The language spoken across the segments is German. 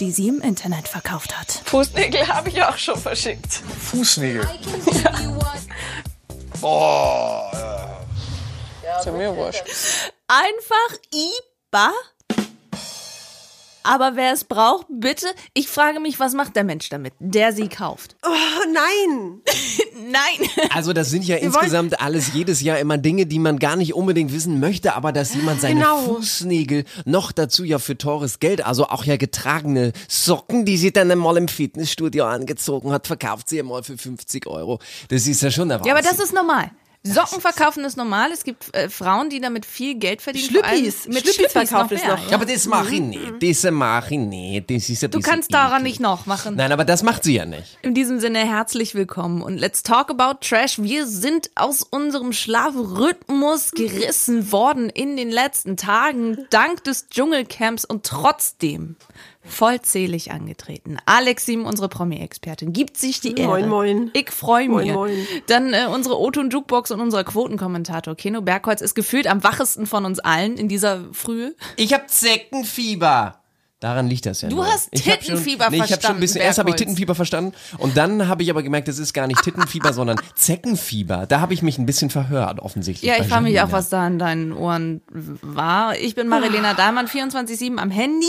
die sie im Internet verkauft hat. Fußnägel habe ich auch schon verschickt. Fußnägel. Boah. Ja. Ist ja mir wurscht. Einfach IBA? Aber wer es braucht, bitte. Ich frage mich, was macht der Mensch damit, der sie kauft? Oh nein! Nein! Also das sind ja insgesamt alles jedes Jahr immer Dinge, die man gar nicht unbedingt wissen möchte, aber dass jemand seine Genau. Fußnägel noch dazu ja für teures Geld, also auch ja getragene Socken, die sie dann einmal im Fitnessstudio angezogen hat, verkauft sie einmal für 50 Euro. Das ist ja schon der Ja, aber Wahnsinn. das ist normal. Socken verkaufen ist normal. Es gibt äh, Frauen, die damit viel Geld verdienen. Schlüppis. Mit Schlüppis Schlüppis verkauft noch. Ja, aber das mache ich nicht. Das mache ich nicht. Das ist ein Du kannst daran eklig. nicht noch machen. Nein, aber das macht sie ja nicht. In diesem Sinne herzlich willkommen und let's talk about Trash. Wir sind aus unserem Schlafrhythmus gerissen worden in den letzten Tagen dank des Dschungelcamps und trotzdem vollzählig angetreten. Alexim, unsere Promi-Expertin, gibt sich die Ehre. Moin, moin. Ich freue mich. Moin, moin. Dann äh, unsere Oto und Jukebox und unser Quotenkommentator Keno Bergholz ist gefühlt am wachesten von uns allen in dieser Frühe. Ich hab Zeckenfieber. Daran liegt das ja. Du nur. hast Ich Tittenfieber schon, nee, ich hab schon ein bisschen, verstanden, erst habe ich. Tittenfieber verstanden und dann habe ich aber gemerkt, das ist gar nicht Tittenfieber, sondern Zeckenfieber. Da habe ich mich ein bisschen verhört, offensichtlich. Ja, ich frage mich auch, was da in deinen Ohren war. Ich bin Marilena Dahlmann, 24-7 am Handy.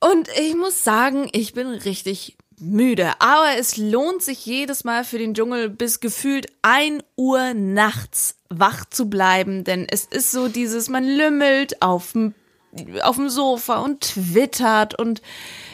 Und ich muss sagen, ich bin richtig müde. Aber es lohnt sich jedes Mal für den Dschungel bis gefühlt 1 Uhr nachts wach zu bleiben. Denn es ist so dieses, man lümmelt auf dem Sofa und twittert und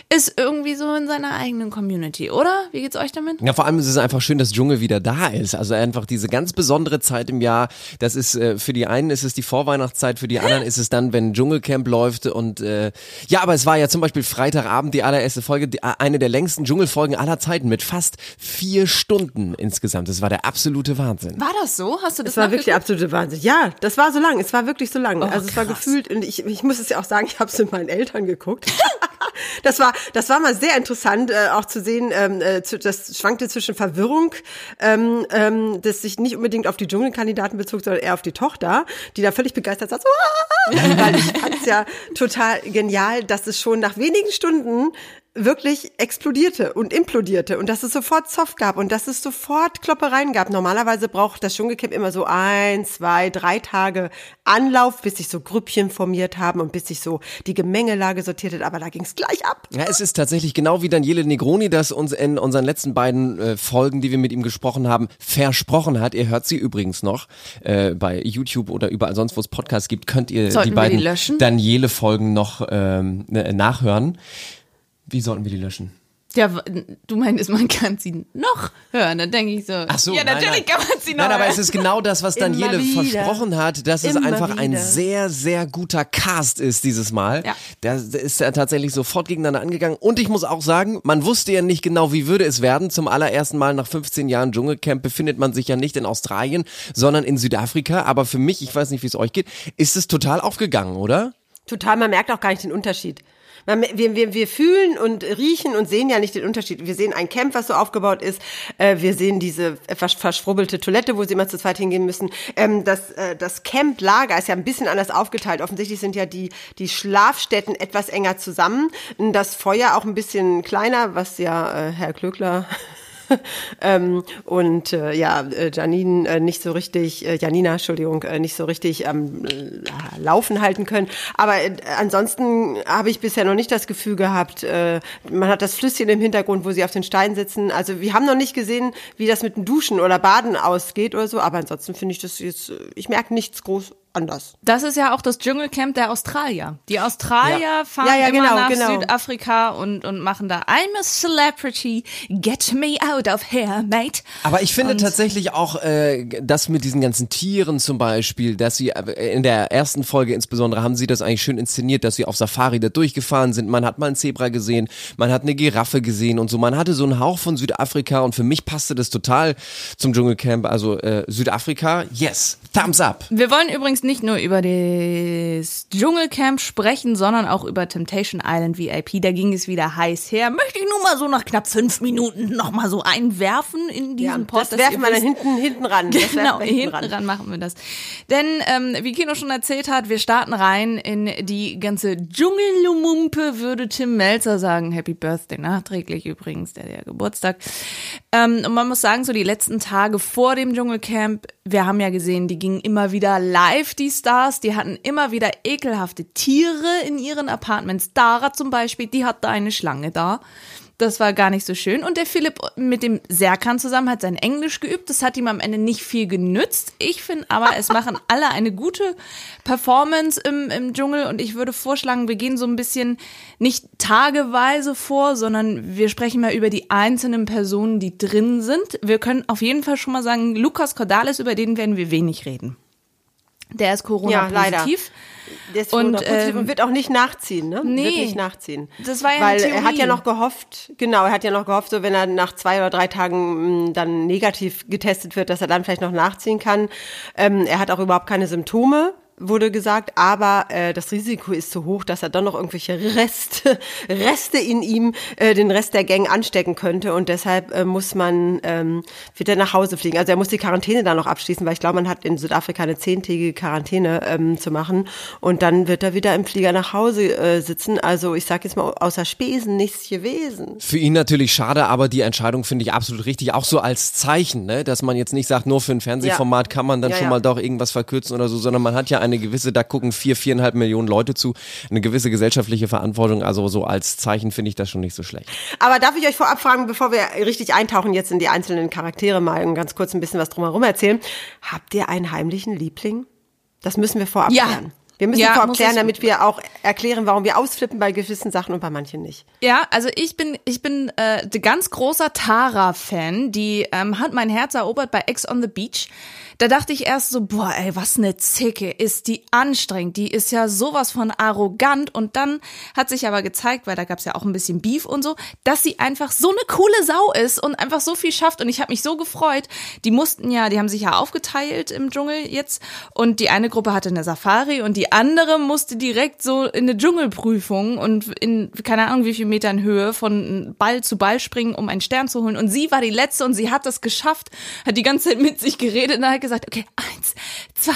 ist irgendwie so in seiner eigenen Community, oder? Wie geht's euch damit? Ja, vor allem ist es einfach schön, dass Dschungel wieder da ist. Also einfach diese ganz besondere Zeit im Jahr. Das ist äh, für die einen ist es die Vorweihnachtszeit, für die anderen ist es dann, wenn Dschungelcamp läuft. Und äh, ja, aber es war ja zum Beispiel Freitagabend die allererste Folge, die, eine der längsten Dschungelfolgen aller Zeiten mit fast vier Stunden insgesamt. Das war der absolute Wahnsinn. War das so? Hast du das Das war wirklich der absolute Wahnsinn. Ja, das war so lang. Es war wirklich so lang. Oh, also es war krass. gefühlt, und ich, ich muss es ja auch sagen, ich habe es mit meinen Eltern geguckt. das war, das war mal sehr interessant, äh, auch zu sehen. Ähm, äh, zu, das schwankte zwischen Verwirrung, ähm, ähm, das sich nicht unbedingt auf die Dschungelkandidaten bezog, sondern eher auf die Tochter, die da völlig begeistert saß. Weil ich fand es ja total genial, dass es schon nach wenigen Stunden wirklich explodierte und implodierte und dass es sofort Soft gab und dass es sofort Kloppereien gab. Normalerweise braucht das Dschungelcamp immer so ein, zwei, drei Tage Anlauf, bis sich so Grüppchen formiert haben und bis sich so die Gemengelage sortiert hat. Aber da ging es gleich ab. Ja, es ist tatsächlich genau wie Daniele Negroni das uns in unseren letzten beiden äh, Folgen, die wir mit ihm gesprochen haben, versprochen hat. Ihr hört sie übrigens noch äh, bei YouTube oder überall sonst, wo es Podcasts gibt, könnt ihr Sollten die beiden? Daniele-Folgen noch ähm, ne- nachhören. Wie sollten wir die löschen? Ja, du meinst, man kann sie noch hören. Dann denke ich so, Ach so, ja, nein, natürlich nein. kann man sie noch Nein, aber hören. es ist genau das, was Daniele versprochen hat, dass es Immer einfach ein wieder. sehr, sehr guter Cast ist dieses Mal. Ja. Der, der ist ja tatsächlich sofort gegeneinander angegangen. Und ich muss auch sagen, man wusste ja nicht genau, wie würde es werden. Zum allerersten Mal nach 15 Jahren Dschungelcamp befindet man sich ja nicht in Australien, sondern in Südafrika. Aber für mich, ich weiß nicht, wie es euch geht, ist es total aufgegangen, oder? Total, man merkt auch gar nicht den Unterschied. Man, wir, wir, wir fühlen und riechen und sehen ja nicht den Unterschied. Wir sehen ein Camp, was so aufgebaut ist. Äh, wir sehen diese etwas verschwurbelte Toilette, wo sie immer zu zweit hingehen müssen. Ähm, das, äh, das Camp-Lager ist ja ein bisschen anders aufgeteilt. Offensichtlich sind ja die, die Schlafstätten etwas enger zusammen. Das Feuer auch ein bisschen kleiner, was ja äh, Herr Klöckler ähm, und äh, ja, äh, Janine äh, nicht so richtig, äh, Janina, Entschuldigung, äh, nicht so richtig ähm, äh, laufen halten können. Aber äh, ansonsten habe ich bisher noch nicht das Gefühl gehabt, äh, man hat das Flüsschen im Hintergrund, wo sie auf den Steinen sitzen. Also wir haben noch nicht gesehen, wie das mit dem Duschen oder Baden ausgeht oder so, aber ansonsten finde ich das jetzt, äh, ich merke nichts groß anders. Das ist ja auch das Dschungelcamp der Australier. Die Australier Ja. fahren Ja, ja, immer genau, nach genau. Südafrika und, und machen da I'm a celebrity, get me out of here, mate. Aber ich finde Und- tatsächlich auch, äh, das mit diesen ganzen Tieren zum Beispiel, dass sie äh, in der ersten Folge insbesondere haben sie das eigentlich schön inszeniert, dass sie auf Safari da durchgefahren sind. Man hat mal ein Zebra gesehen, man hat eine Giraffe gesehen und so. Man hatte so einen Hauch von Südafrika und für mich passte das total zum Dschungelcamp. Also äh, Südafrika, yes, thumbs up. Wir wollen übrigens nicht nur über das Dschungelcamp sprechen, sondern auch über Temptation Island VIP. Da ging es wieder heiß her. Möchte ich nur mal so nach knapp fünf Minuten noch mal so einwerfen in diesen Ja, Pod. das werfen wir dann hinten, hinten ran. Genau, wir hinten ran machen wir das. Denn, ähm, wie Kino schon erzählt hat, wir starten rein in die ganze Dschungellumumpe, würde Tim Melzer sagen. Happy Birthday, nachträglich übrigens, der der Geburtstag. Ähm, und man muss sagen, so die letzten Tage vor dem Dschungelcamp, wir haben ja gesehen, die gingen immer wieder live, die Stars, die hatten immer wieder ekelhafte Tiere in ihren Apartments. Dara zum Beispiel, die hatte eine Schlange da. Das war gar nicht so schön. Und der Philipp mit dem Serkan zusammen hat sein Englisch geübt. Das hat ihm am Ende nicht viel genützt. Ich finde aber, es machen alle eine gute Performance im, im Dschungel. Und ich würde vorschlagen, wir gehen so ein bisschen nicht tageweise vor, sondern wir sprechen mal über die einzelnen Personen, die drin sind. Wir können auf jeden Fall schon mal sagen, Lukas Cordalis, über den werden wir wenig reden. Der ist Ja, leider. Corona-positiv. Der ist Und, und, ähm, und wird auch nicht nachziehen, ne? nee. Wird nicht nachziehen. Das war ja Weil er hat ja noch gehofft, genau, er hat ja noch gehofft, so wenn er nach zwei oder drei Tagen mh, dann negativ getestet wird, dass er dann vielleicht noch nachziehen kann. Ähm, er hat auch überhaupt keine Symptome wurde gesagt, aber äh, das Risiko ist zu hoch, dass er dann noch irgendwelche Reste, Reste in ihm, äh, den Rest der Gang anstecken könnte und deshalb äh, muss man, ähm, wird er nach Hause fliegen. Also er muss die Quarantäne dann noch abschließen, weil ich glaube, man hat in Südafrika eine zehntägige Quarantäne ähm, zu machen und dann wird er wieder im Flieger nach Hause äh, sitzen. Also ich sage jetzt mal, außer Spesen nichts gewesen. Für ihn natürlich schade, aber die Entscheidung finde ich absolut richtig. Auch so als Zeichen, ne? dass man jetzt nicht sagt, nur für ein Fernsehformat kann man dann Ja, schon ja. mal doch irgendwas verkürzen oder so, sondern man hat ja eine gewisse, da gucken vier, viereinhalb Millionen Leute zu, eine gewisse gesellschaftliche Verantwortung. Also so als Zeichen finde ich das schon nicht so schlecht. Aber darf ich euch vorab fragen, bevor wir richtig eintauchen jetzt in die einzelnen Charaktere mal und ganz kurz ein bisschen was drumherum erzählen. Habt ihr einen heimlichen Liebling? Das müssen wir vorab Ja. klären. Wir müssen Ja, vorab klären, damit wir auch erklären, warum wir ausflippen bei gewissen Sachen und bei manchen nicht. Ja, also ich bin ich bin äh, ein ganz großer Tara-Fan. Die ähm, hat mein Herz erobert bei Ex on the Beach. Da dachte ich erst so, boah, ey, was eine Zicke, ist die anstrengend. Die ist ja sowas von arrogant. Und dann hat sich aber gezeigt, weil da gab's ja auch ein bisschen Beef und so, dass sie einfach so eine coole Sau ist und einfach so viel schafft. Und ich habe mich so gefreut. Die mussten ja, die haben sich ja aufgeteilt im Dschungel jetzt. Und die eine Gruppe hatte eine Safari und die andere musste direkt so in eine Dschungelprüfung und in keine Ahnung wie viel Metern Höhe von Ball zu Ball springen, um einen Stern zu holen. Und sie war die letzte und sie hat das geschafft, hat die ganze Zeit mit sich geredet und hat gesagt, okay, eins, zwei,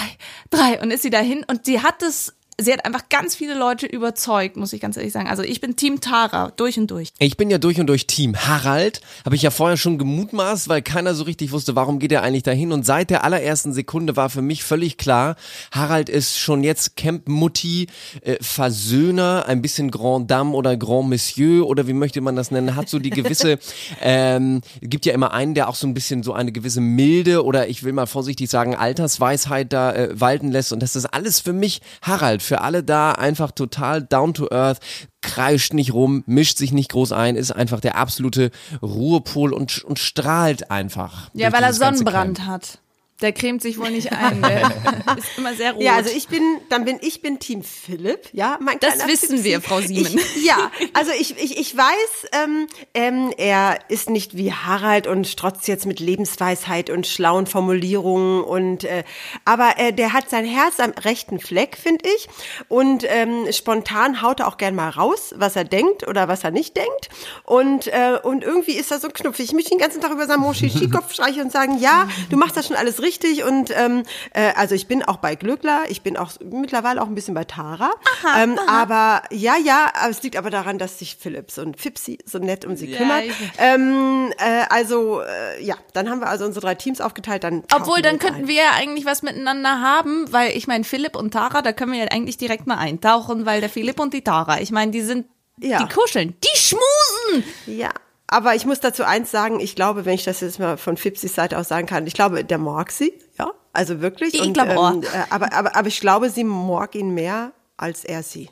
drei und ist sie dahin und sie hat es, sie hat einfach ganz viele Leute überzeugt, muss ich ganz ehrlich sagen. Also ich bin Team Tara durch und durch. Ich bin ja durch und durch Team Harald, habe ich ja vorher schon gemutmaßt, weil keiner so richtig wusste, warum geht er eigentlich dahin. Und seit der allerersten Sekunde war für mich völlig klar, Harald ist schon jetzt Camp Mutti, äh, Versöhner, ein bisschen Grand Dame oder Grand Monsieur oder wie möchte man das nennen, hat so die gewisse, ähm, gibt ja immer einen, der auch so ein bisschen so eine gewisse Milde oder ich will mal vorsichtig sagen Altersweisheit da äh, walten lässt. Und das ist alles für mich Harald, für alle da einfach total down to earth, kreischt nicht rum, mischt sich nicht groß ein, ist einfach der absolute Ruhepol und, und strahlt einfach. Ja, weil er Sonnenbrand hat. Der cremt sich wohl nicht ein. Der ist immer sehr rot. Ja, also ich bin, dann bin ich bin Team Philipp, ja, mein Das wissen Fipsi. wir, Frau Siemen. Ich, ja, also ich, ich, ich weiß, ähm, ähm, er ist nicht wie Harald und strotzt jetzt mit Lebensweisheit und schlauen Formulierungen und, äh, aber äh, der hat sein Herz am rechten Fleck, finde ich, und ähm, spontan haut er auch gern mal raus, was er denkt oder was er nicht denkt und äh, und irgendwie ist er so knuffig. Ich möchte den ganzen Tag über seinen Moshi-Kopf streichen und sagen, ja, du machst das schon alles richtig und ähm, äh, also ich bin auch bei Glückler, ich bin auch mittlerweile auch ein bisschen bei Tara, ähm, aber ja, ja, es liegt aber daran, dass sich Philips und Fipsi so nett um sie Ja, kümmert. Ähm, äh, also äh, ja, dann haben wir also unsere drei Teams aufgeteilt. Dann Obwohl, dann könnten ein. wir ja eigentlich was miteinander haben, weil ich meine, Philipp und Tara, da können wir ja eigentlich direkt mal eintauchen, weil der Philipp und die Tara, ich meine, die sind, Ja. die kuscheln, die schmusen. Ja. Aber ich muss dazu eins sagen, ich glaube, wenn ich das jetzt mal von Fipsis Seite aus sagen kann, ich glaube, der mag sie, ja, also wirklich. Ich Und, glaub auch. äh, aber, aber, aber ich glaube, sie mag ihn mehr als er sie.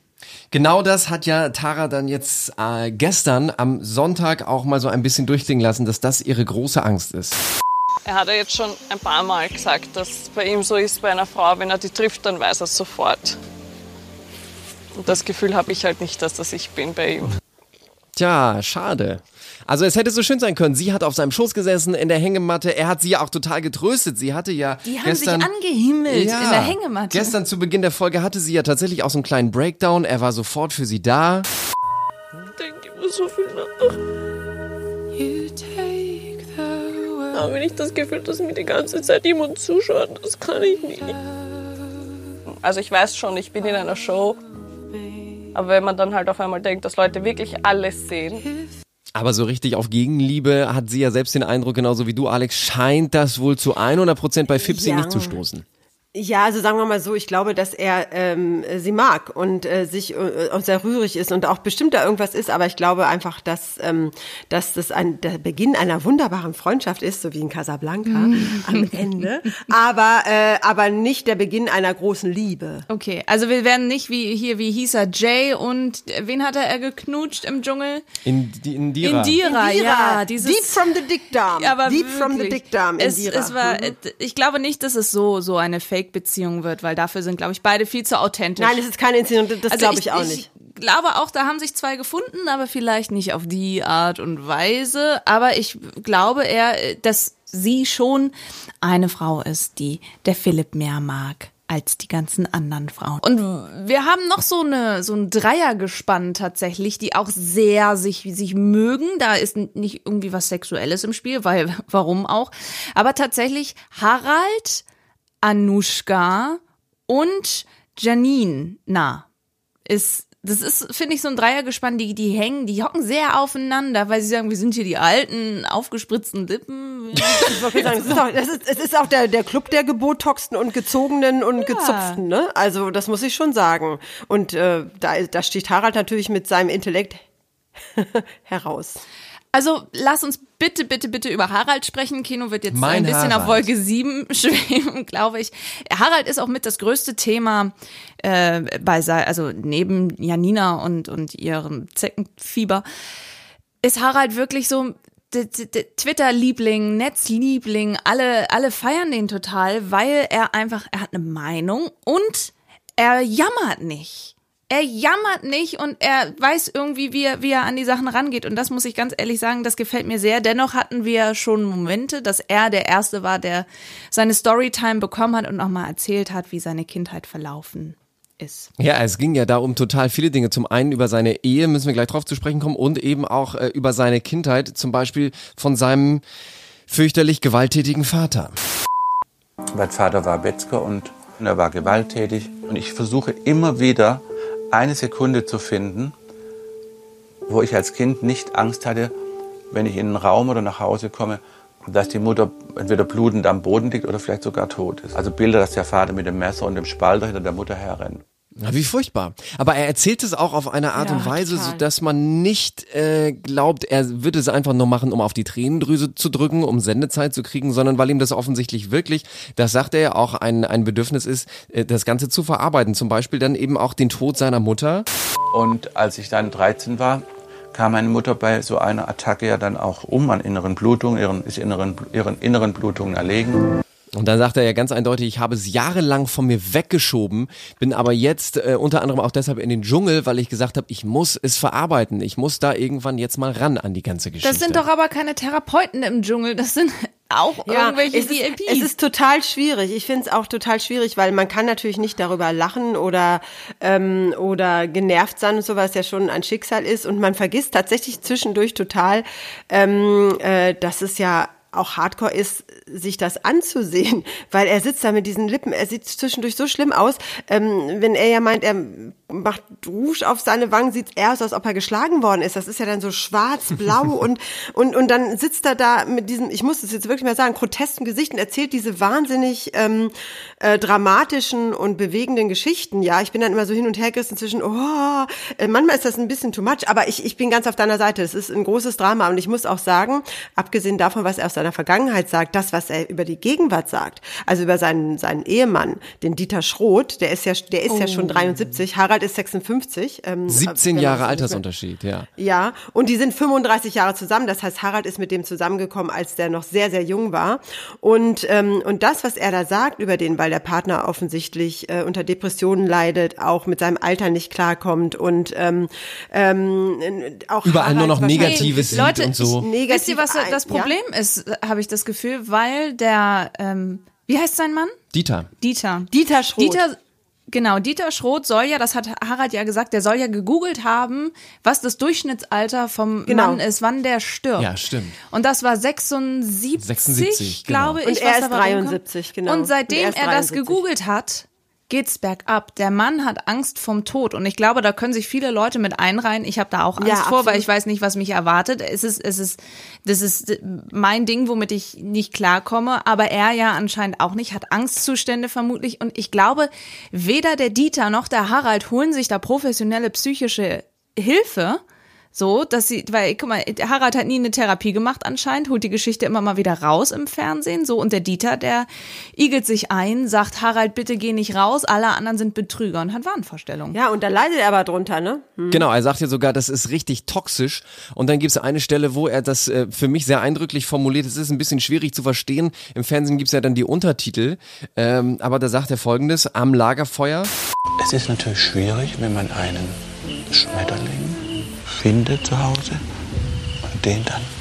Genau das hat ja Tara dann jetzt äh, gestern am Sonntag auch mal so ein bisschen durchklingen lassen, dass das ihre große Angst ist. Er hat ja jetzt schon ein paar Mal gesagt, dass es bei ihm so ist, bei einer Frau, wenn er die trifft, dann weiß er es sofort. Und das Gefühl habe ich halt nicht, dass das ich bin bei ihm. Tja, schade. Also es hätte so schön sein können. Sie hat auf seinem Schoß gesessen in der Hängematte. Er hat sie ja auch total getröstet. Sie hatte ja Die haben gestern, sich angehimmelt ja, in der Hängematte. Gestern zu Beginn der Folge hatte sie ja tatsächlich auch so einen kleinen Breakdown. Er war sofort für sie da. Ich denke immer so viel nach. Habe nicht das Gefühl, dass mir die ganze Zeit jemand zuschaut. Das kann ich nicht. Also ich weiß schon, ich bin in einer Show. Aber wenn man dann halt auf einmal denkt, dass Leute wirklich alles sehen, Aber so richtig auf Gegenliebe hat sie ja selbst den Eindruck, genauso wie du, Alex, scheint das wohl zu 100% bei Fipsi Ja. nicht zu stoßen. Ja, also sagen wir mal so, ich glaube, dass er ähm, sie mag und äh, sich äh, auch sehr rührig ist und auch bestimmt da irgendwas ist, aber ich glaube einfach, dass, ähm, dass das ein, der Beginn einer wunderbaren Freundschaft ist, so wie in Casablanca am Ende, aber, äh, aber nicht der Beginn einer großen Liebe. Okay, also wir werden nicht wie hier, wie hieß er, Jay und äh, wen hatte er geknutscht im Dschungel? In, die- in Dira. Indira, ja. Dieses, Deep from the Dickdarm. Ja, aber Deep from the wirklich. Dickdarm, es, Indira. es war, äh, Ich glaube nicht, dass es so so eine Fake-Beziehung wird, weil dafür sind, glaube ich, beide viel zu authentisch. Nein, es ist keine Inszenierung, das Also glaube ich, auch nicht. Ich glaube auch, da haben sich zwei gefunden, aber vielleicht nicht auf die Art und Weise. Aber ich glaube eher, dass sie schon eine Frau ist, die der Philipp mehr mag als die ganzen anderen Frauen. Und wir haben noch so eine so ein Dreiergespann tatsächlich, die auch sehr sich sich mögen. Da ist nicht irgendwie was Sexuelles im Spiel, weil warum auch? Aber tatsächlich Harald, Anushka und Janine, na, ist, das ist, finde ich, so ein Dreiergespann, die, die hängen, die hocken sehr aufeinander, weil sie sagen, wir sind hier die alten, aufgespritzten Lippen. Ich wollte sagen, es ist auch, das ist, es ist auch der, der Club der gebotoxten und gezogenen und gezupften, ne? Also, das muss ich schon sagen. Und äh, da, da sticht Harald natürlich mit seinem Intellekt heraus. Also, lass uns bitte, bitte, bitte über Harald sprechen. Kino wird jetzt Mein ein bisschen auf Harald. Wolke 7 schweben, glaube ich. Harald ist auch mit das größte Thema äh, bei, also neben Janina und, und ihrem Zeckenfieber. ist Harald wirklich so Twitter-Liebling, Netzliebling, alle, alle feiern den total, weil er einfach, er hat eine Meinung und er jammert nicht. Er jammert nicht und er weiß irgendwie, wie er, wie er an die Sachen rangeht. Und das muss ich ganz ehrlich sagen, das gefällt mir sehr. Dennoch hatten wir schon Momente, dass er der Erste war, der seine Storytime bekommen hat und nochmal erzählt hat, wie seine Kindheit verlaufen ist. Ja, es ging ja da um total viele Dinge. Zum einen über seine Ehe, müssen wir gleich drauf zu sprechen kommen, und eben auch äh, über seine Kindheit, zum Beispiel von seinem fürchterlich gewalttätigen Vater. Mein Vater war Metzger und er war gewalttätig. Und ich versuche immer wieder eine Sekunde zu finden, wo ich als Kind nicht Angst hatte, wenn ich in einen Raum oder nach Hause komme, dass die Mutter entweder blutend am Boden liegt oder vielleicht sogar tot ist. Also Bilder, dass der Vater mit dem Messer und dem Spalter hinter der Mutter herrennt. Na, wie furchtbar. Aber er erzählt es auch auf eine Art Ja, und Weise, total. so dass man nicht äh, glaubt, er würde es einfach nur machen, um auf die Tränendrüse zu drücken, um Sendezeit zu kriegen, sondern weil ihm das offensichtlich wirklich, das sagt er ja auch, ein, ein Bedürfnis ist, äh, das Ganze zu verarbeiten. Zum Beispiel dann eben auch den Tod seiner Mutter. Und als ich dann 13 war, kam meine Mutter bei so einer Attacke ja dann auch um an inneren Blutungen, ihren, ist inneren, ihren inneren Blutungen erlegen. Und dann sagt er ja ganz eindeutig, ich habe es jahrelang von mir weggeschoben, bin aber jetzt äh, unter anderem auch deshalb in den Dschungel, weil ich gesagt habe, ich muss es verarbeiten. Ich muss da irgendwann jetzt mal ran an die ganze Geschichte. Das sind doch aber keine Therapeuten im Dschungel, das sind auch irgendwelche es ist, es ist total schwierig. Ich finde es auch total schwierig, weil man kann natürlich nicht darüber lachen oder ähm, oder genervt sein und so, was ja schon ein Schicksal ist. Und man vergisst tatsächlich zwischendurch total, ähm, äh, dass es ja auch Hardcore ist, sich das anzusehen, weil er sitzt da mit diesen Lippen, er sieht zwischendurch so schlimm aus, ähm, wenn er ja meint, er macht Rouge auf seine Wangen, sieht eher aus, als ob er geschlagen worden ist. Das ist ja dann so schwarz-blau und, und, und dann sitzt er da mit diesem, ich muss es jetzt wirklich mal sagen, grotesken Gesicht und erzählt diese wahnsinnig ähm, äh, dramatischen und bewegenden Geschichten. Ja, ich bin dann immer so hin und her gerissen zwischen, oh, äh, manchmal ist das ein bisschen too much, aber ich, ich bin ganz auf deiner Seite. Es ist ein großes Drama und ich muss auch sagen, abgesehen davon, was er aus seiner Vergangenheit sagt, das, was er über die Gegenwart sagt, also über seinen, seinen Ehemann, den Dieter Schroth, der ist ja, der ist ja schon 73, Harald ist 56. Ähm, 17 wenn man Jahre Altersunterschied, ja. ja, und die sind 35 Jahre zusammen. Das heißt, Harald ist mit dem zusammengekommen, als der noch sehr, sehr jung war. Und, ähm, und das, was er da sagt über den, weil der Partner offensichtlich äh, unter Depressionen leidet, auch mit seinem Alter nicht klarkommt und ähm, ähm, auch Überall nur noch Harald Negatives sieht Leute, und so. Negativ Wisst ihr, was das ja? Problem ist, habe ich das Gefühl, weil der, ähm, wie heißt sein Mann? Dieter. Dieter. Dieter Schroth. Dieter, genau, Dieter Schroth soll ja, das hat Harald ja gesagt, der soll ja gegoogelt haben, was das Durchschnittsalter vom Genau. Mann ist, wann der stirbt. Ja, stimmt. Und das war 76, 76, genau. glaube ich. Und er was ist dabei rumkommt. 73, genau. Und Und seitdem er er, ist das 73. gegoogelt hat, geht's bergab. Der Mann hat Angst vom Tod und ich glaube, da können sich viele Leute mit einreihen. Ich habe da auch Angst Ja, vor, weil ich weiß nicht, was mich erwartet. Es ist, es ist, das ist mein Ding, womit ich nicht klarkomme. Aber er ja anscheinend auch nicht, hat Angstzustände vermutlich. Und ich glaube, weder der Dieter noch der Harald holen sich da professionelle psychische Hilfe. So, dass sie, weil, guck mal, Harald hat nie eine Therapie gemacht anscheinend, holt die Geschichte immer mal wieder raus im Fernsehen, so, und der Dieter, der igelt sich ein, sagt, Harald, bitte geh nicht raus, alle anderen sind Betrüger und hat Wahnvorstellungen. Ja, und da leidet er aber drunter, ne? Genau, er sagt ja sogar, das ist richtig toxisch. Und dann gibt es eine Stelle, wo er das äh, für mich sehr eindrücklich formuliert. Es ist ein bisschen schwierig zu verstehen. Im Fernsehen gibt es ja dann die Untertitel. Ähm, aber da sagt er folgendes, am Lagerfeuer. Es ist natürlich schwierig, wenn man einen Schmetterling findet zu Hause. Und den dann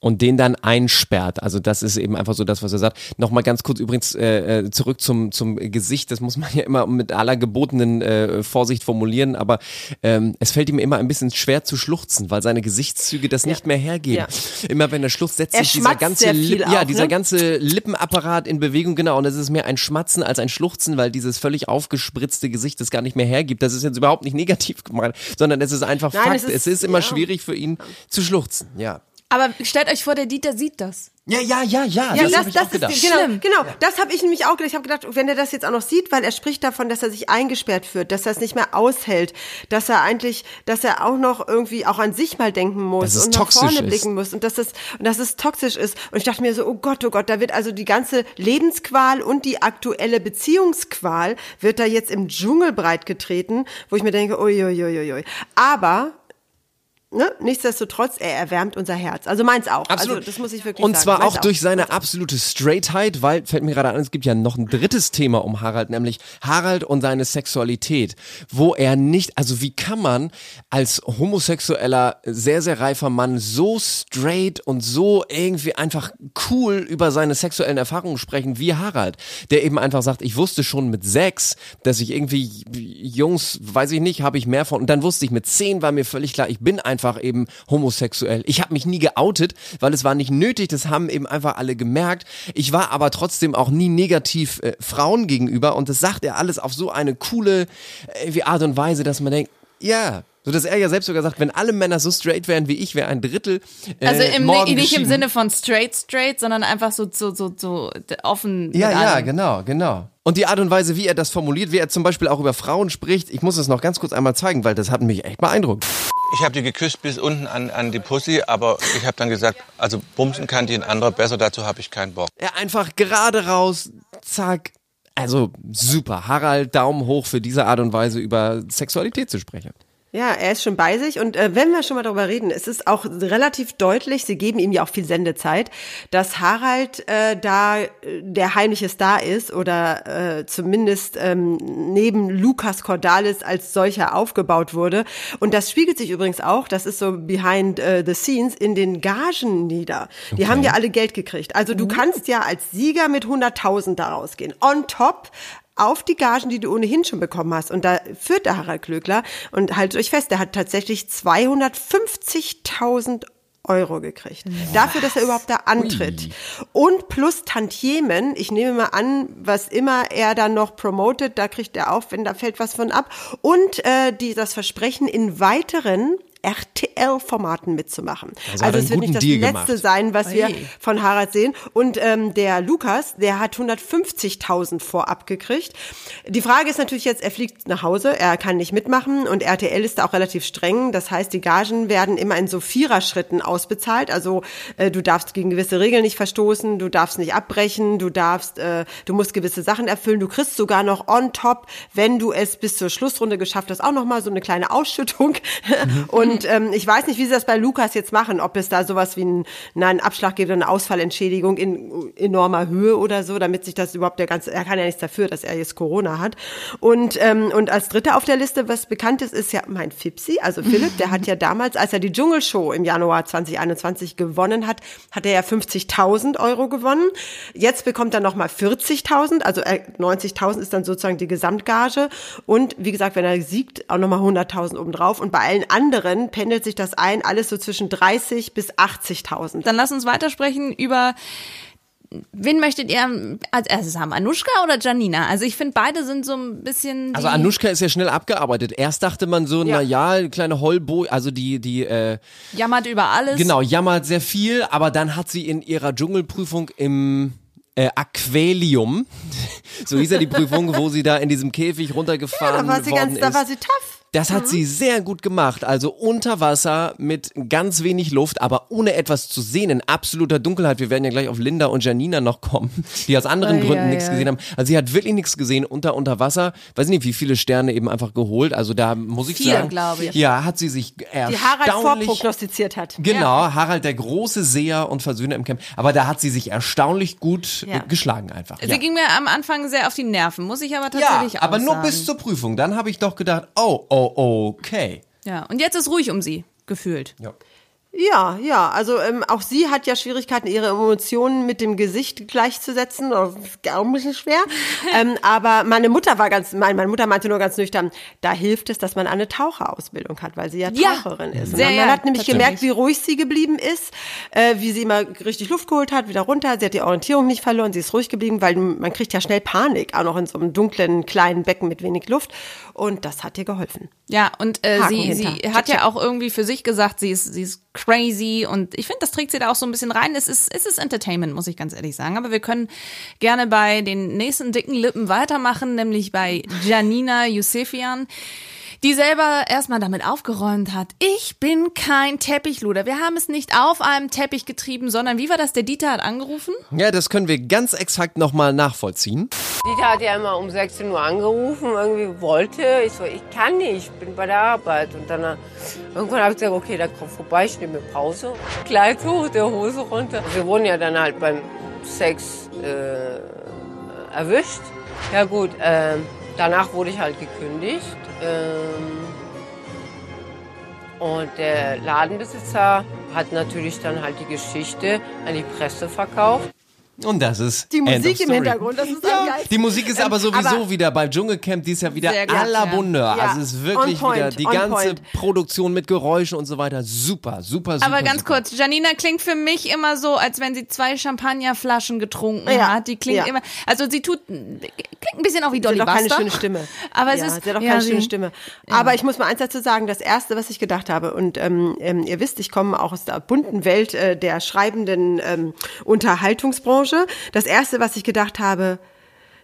und den dann einsperrt. Also das ist eben einfach so das, was er sagt. Nochmal ganz kurz übrigens äh, äh, zurück zum, zum Gesicht. Das muss man ja immer mit aller gebotenen äh, Vorsicht formulieren, aber ähm, es fällt ihm immer ein bisschen schwer zu schluchzen, weil seine Gesichtszüge das nicht mehr hergeben. Ja. Immer wenn er schluchzt, setzt Er sich dieser ganze Lip, ja, auch, dieser ne? ganze Lippenapparat in Bewegung, genau. Und es ist mehr ein Schmatzen als ein Schluchzen, weil dieses völlig aufgespritzte Gesicht das gar nicht mehr hergibt. Das ist jetzt überhaupt nicht negativ gemeint, sondern es ist einfach Nein, Fakt. es ist- es ist immer ja. schwierig für ihn zu schluchzen, ja. Aber stellt euch vor, der Dieter sieht das. Ja, ja, ja, ja. Ja, das, das, hab ich das auch gedacht. ist genau, Schlimm. genau. Das habe ich nämlich auch gedacht. Ich habe gedacht, wenn er das jetzt auch noch sieht, weil er spricht davon, dass er sich eingesperrt wird, dass er es nicht mehr aushält, dass er eigentlich, dass er auch noch irgendwie auch an sich mal denken muss und nach vorne ist. blicken muss und dass es und dass es toxisch ist. Und ich dachte mir so, oh Gott, oh Gott, da wird also die ganze Lebensqual und die aktuelle Beziehungsqual wird da jetzt im Dschungel breitgetreten, wo ich mir denke, ui, ui, ui, ui, ui. Aber Ne? Nichtsdestotrotz, er erwärmt unser Herz. Also meins auch. Absolut. Also das muss ich wirklich Und sagen. zwar Meins auch durch seine absolute Straightheit, weil, fällt mir gerade an, es gibt ja noch ein drittes Thema um Harald, nämlich Harald und seine Sexualität, wo er nicht, also wie kann man als homosexueller, sehr, sehr reifer Mann so straight und so irgendwie einfach cool über seine sexuellen Erfahrungen sprechen wie Harald, der eben einfach sagt, ich wusste schon mit sechs, dass ich irgendwie Jungs, weiß ich nicht, habe ich mehr von, und dann wusste ich mit zehn war mir völlig klar, ich bin einfach eben homosexuell. Ich habe mich nie geoutet, weil es war nicht nötig, das haben eben einfach alle gemerkt. Ich war aber trotzdem auch nie negativ äh, Frauen gegenüber und das sagt er alles auf so eine coole äh, Art und Weise, dass man denkt, ja, so dass er ja selbst sogar sagt, wenn alle Männer so straight wären wie ich, wäre ein Drittel äh, Also im, morgen nicht im. Sinne von straight, straight, sondern einfach so, so, so, so offen. Ja, ja, allem. genau, genau. Und die Art und Weise, wie er das formuliert, wie er zum Beispiel auch über Frauen spricht, ich muss es noch ganz kurz einmal zeigen, weil das hat mich echt beeindruckt. Ich habe die geküsst bis unten an, an die Pussy, aber ich habe dann gesagt, also bumsen kann die ein anderer besser, dazu habe ich keinen Bock. Er einfach gerade raus, zack. Also super. Harald, Daumen hoch für diese Art und Weise über Sexualität zu sprechen. Ja, er ist schon bei sich und äh, wenn wir schon mal darüber reden, es ist auch relativ deutlich, sie geben ihm ja auch viel Sendezeit, dass Harald äh, da äh, der heimliche Star ist oder äh, zumindest ähm, neben Lukas Cordalis als solcher aufgebaut wurde. Und das spiegelt sich übrigens auch, das ist so behind äh, the scenes, in den Gagen nieder. Die haben ja alle Geld gekriegt. Also du kannst ja als Sieger mit 100.000 da rausgehen. On top auf die Gagen, die du ohnehin schon bekommen hast. Und da führt der Harald Glöckler und haltet euch fest, der hat tatsächlich 250.000 Euro gekriegt. Dafür, dass er überhaupt da antritt. Und plus Tantiemen, ich nehme mal an, was immer er dann noch promotet, da kriegt er auch, wenn da fällt was von ab. Und äh, die, das Versprechen in weiteren RTL-Formaten mitzumachen. Also er es wird nicht das Deal letzte gemacht. sein, was wir Ui. von Harald sehen. Und ähm, der Lukas, der hat 150.000 vorab gekriegt. Die Frage ist natürlich jetzt, er fliegt nach Hause, er kann nicht mitmachen und RTL ist da auch relativ streng. Das heißt, die Gagen werden immer in so Viererschritten ausbezahlt. Also äh, du darfst gegen gewisse Regeln nicht verstoßen, du darfst nicht abbrechen, du darfst, äh, du musst gewisse Sachen erfüllen. Du kriegst sogar noch on top, wenn du es bis zur Schlussrunde geschafft hast, auch noch mal so eine kleine Ausschüttung. Und ähm, ich weiß nicht, wie sie das bei Lukas jetzt machen, ob es da sowas wie einen, einen Abschlag gibt oder eine Ausfallentschädigung in enormer Höhe oder so, damit sich das überhaupt der ganze, er kann ja nichts dafür, dass er jetzt Corona hat. Und, ähm, und als dritter auf der Liste, was bekannt ist, ist ja mein Fipsi, also Philipp, der hat ja damals, als er die Dschungelshow im Januar 2021 gewonnen hat, hat er ja 50.000 Euro gewonnen. Jetzt bekommt er nochmal 40.000, also äh, 90.000 ist dann sozusagen die Gesamtgage. Und wie gesagt, wenn er siegt, auch nochmal 100.000 obendrauf. Und bei allen anderen pendelt sich das ein, alles so zwischen 30 bis 80.000. Dann lass uns weitersprechen über Wen möchtet ihr als erstes haben? Anushka oder Janina? Also ich finde, beide sind so ein bisschen. Also Anushka ist ja schnell abgearbeitet. Erst dachte man so, Ja. na ja, kleine Heulbo, also die, die, äh, jammert über alles. genau, jammert sehr viel, aber dann hat sie in ihrer Dschungelprüfung im äh, Aquarium, so hieß ja die Prüfung, wo sie da in diesem Käfig Da runtergefahren war sie worden ganz, da ist. war sie tough. Das hat sie sehr gut gemacht. Also unter Wasser mit ganz wenig Luft, aber ohne etwas zu sehen, in absoluter Dunkelheit. Wir werden ja gleich auf Linda und Janina noch kommen, die aus anderen Ei, Gründen ei, nichts ei. gesehen haben. Also sie hat wirklich nichts gesehen unter unter Wasser. Weiß nicht, wie viele Sterne eben einfach geholt. Also da muss ich Vier, sagen, glaube ich. Ja, hat sie sich Die Harald erstaunlich vorprognostiziert hat. Genau, Harald der große Seher und Versöhner im Camp. Aber da hat sie sich erstaunlich gut Ja. äh, geschlagen einfach. Sie ja. ging mir am Anfang sehr auf die Nerven, muss ich aber ja, tatsächlich auch aber nur sagen. bis zur Prüfung. Dann habe ich doch gedacht, oh, oh, okay. Ja, und jetzt ist ruhig um sie, gefühlt. Ja. Ja, ja, also ähm, auch sie hat ja Schwierigkeiten, ihre Emotionen mit dem Gesicht gleichzusetzen. Das ist auch ein bisschen schwer. ähm, aber meine Mutter war ganz, meine, meine Mutter meinte nur ganz nüchtern, da hilft es, dass man eine Taucherausbildung hat, weil sie ja Ja, Taucherin ist. Und sehr, man ja, hat nämlich gemerkt, wie ruhig sie geblieben ist, äh, wie sie immer richtig Luft geholt hat, wieder runter. Sie hat die Orientierung nicht verloren, sie ist ruhig geblieben, weil man kriegt ja schnell Panik, auch noch in so einem dunklen, kleinen Becken mit wenig Luft. Und das hat ihr geholfen. Ja, und äh, Haken sie, sie hat ja auch irgendwie für sich gesagt, sie ist, sie ist crazy und ich finde, das trägt sie da auch so ein bisschen rein. Es ist, es ist Entertainment, muss ich ganz ehrlich sagen. Aber wir können gerne bei den nächsten dicken Lippen weitermachen, nämlich bei Janina Yusefian. Die selber erstmal damit aufgeräumt hat. Ich bin kein Teppichluder. Wir haben es nicht auf einem Teppich getrieben, sondern wie war das? Der Dieter hat angerufen. Ja, das können wir ganz exakt nochmal nachvollziehen. Dieter hat ja immer um 16 Uhr angerufen, irgendwie wollte. Ich so, ich kann nicht, ich bin bei der Arbeit. Und dann äh, irgendwann habe ich gesagt, okay, dann komm vorbei, ich nehme Pause. Kleid hoch, der Hose runter. Wir wurden ja dann halt beim Sex äh, erwischt. Ja gut, ähm, danach wurde ich halt gekündigt. Ähm, und der Ladenbesitzer hat natürlich dann halt die Geschichte an die Presse verkauft. Und das ist Die End of Musik im. Hintergrund, das ist ja, geilsten. Die Musik ist Ähm, aber sowieso aber- wieder beim Dschungelcamp dies Jahr wieder gut, à la ja. Bonheur. Ja, Also es ist wirklich on point, wieder die ganze point. Produktion mit Geräuschen und so weiter. Super, super, super. Aber ganz super. kurz, Janina klingt für mich immer so, als wenn sie zwei Champagnerflaschen getrunken Ja, hat. Die klingt ja. immer, also sie tut, klingt ein bisschen auch wie Sie Dolly hat doch keine Buster. schöne Stimme. Aber es ja, ist, sie hat doch ja, keine sie- schöne Stimme. Aber ich muss mal eins dazu sagen, das erste, was ich gedacht habe, und ähm, ähm, ihr wisst, ich komme auch aus der bunten Welt äh, der schreibenden ähm, Unterhaltungsbranche. Das erste, was ich gedacht habe,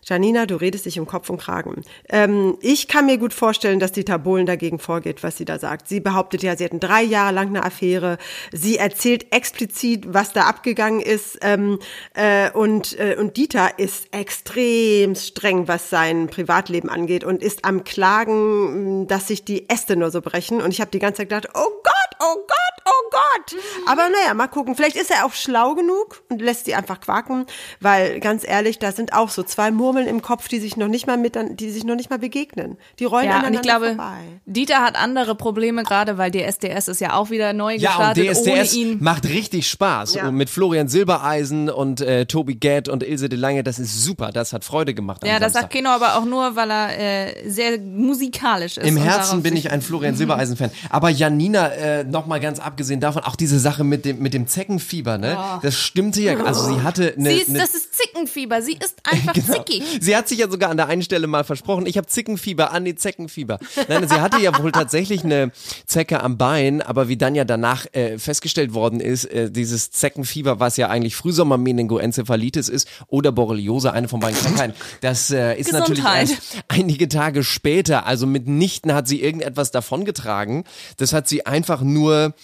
Janina, du redest dich um Kopf und Kragen. Ähm, ich kann mir gut vorstellen, dass Dieter Bohlen dagegen vorgeht, was sie da sagt. Sie behauptet ja, sie hatten drei Jahre lang eine Affäre. Sie erzählt explizit, was da abgegangen ist. Ähm, äh, und, äh, und Dieter ist extrem streng, was sein Privatleben angeht und ist am Klagen, mh, dass sich die Äste nur so brechen. Und ich habe die ganze Zeit gedacht, oh Gott, oh Gott, oh Gott. Aber naja, mal gucken. Vielleicht ist er auch schlau genug und lässt sie einfach quaken, weil ganz ehrlich, da sind auch so zwei Murmeln im Kopf, die sich noch nicht mal mit, die sich noch nicht mal begegnen. Die rollen Ja, und aneinander ich glaube, vorbei. Dieter hat andere Probleme gerade, weil DSDS ist ja auch wieder neu Ja, und gestartet DSDS ohne ihn. macht richtig Spaß. Ja. Und mit Florian Silbereisen und äh, Tobi Gett und Ilse de Lange, das ist super. Das hat Freude gemacht am Ja, das sagt Samstag. Keno aber auch nur, weil er äh, sehr musikalisch ist. Im und Herzen bin ich ein Florian Silbereisen-Fan. Aber Janina, äh, nochmal ganz abgesehen davon, auch diese Sache mit dem, mit dem Zeckenfieber, ne? Das stimmte ja. Also sie hatte eine. Sie ist, eine das ist Zickenfieber. Sie ist einfach Genau. zickig. Sie hat sich ja sogar an der einen Stelle mal versprochen, ich habe Zickenfieber, an die Zeckenfieber. Nein, sie hatte ja wohl tatsächlich eine Zecke am Bein, aber wie dann ja danach äh, festgestellt worden ist, äh, dieses Zeckenfieber, was ja eigentlich Frühsommer-Meningoenzephalitis ist oder Borreliose, eine von beiden Krankheiten, das äh, ist natürlich erst einige Tage später, also mitnichten hat sie irgendetwas davongetragen. Das hat sie einfach nur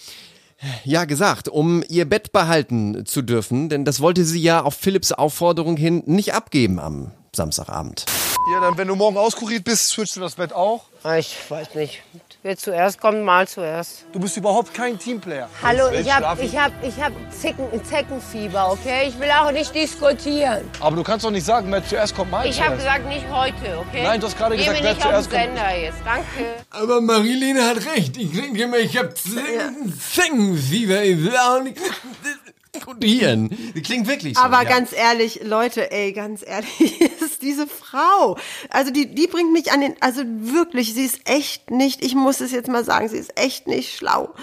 ja, gesagt, um ihr Bett behalten zu dürfen, denn das wollte sie ja auf Philipps Aufforderung hin nicht abgeben am Samstagabend. Ja, dann, wenn du morgen auskuriert bist, switchst du das Bett auch. Ah, Ich weiß nicht. Wer zuerst kommt, mal zuerst. Du bist überhaupt kein Teamplayer. Hallo, ich habe ich hab, ich hab Zicken, Zeckenfieber, okay? Ich will auch nicht diskutieren. Aber du kannst doch nicht sagen, wer zuerst kommt, mal Ich habe gesagt, nicht heute, okay? Nein, du hast gerade Geh gesagt, mir wer nicht auf zuerst den kommt. Sender jetzt, danke. Aber Marilene hat recht. Ich denke mir, ich habe Zeckenfieber. Ich will auch nicht diskutieren. Die klingt wirklich so. Aber ja. ganz ehrlich, Leute, ey, ganz ehrlich, ist diese Frau. Also die, die bringt mich an den, also wirklich, sie ist echt nicht, ich muss es jetzt mal sagen, sie ist echt nicht schlau.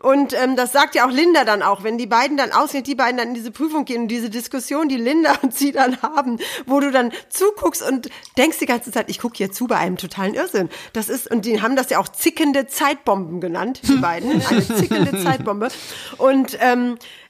Und ähm, das sagt ja auch Linda dann auch, wenn die beiden dann ausgehen, die beiden dann in diese Prüfung gehen und diese Diskussion, die Linda und sie dann haben, wo du dann zuguckst und denkst die ganze Zeit, ich gucke hier zu bei einem totalen Irrsinn. Das ist, und die haben das ja auch zickende Zeitbomben genannt, die beiden. Eine zickende Zeitbombe. Und ähm, äh, äh,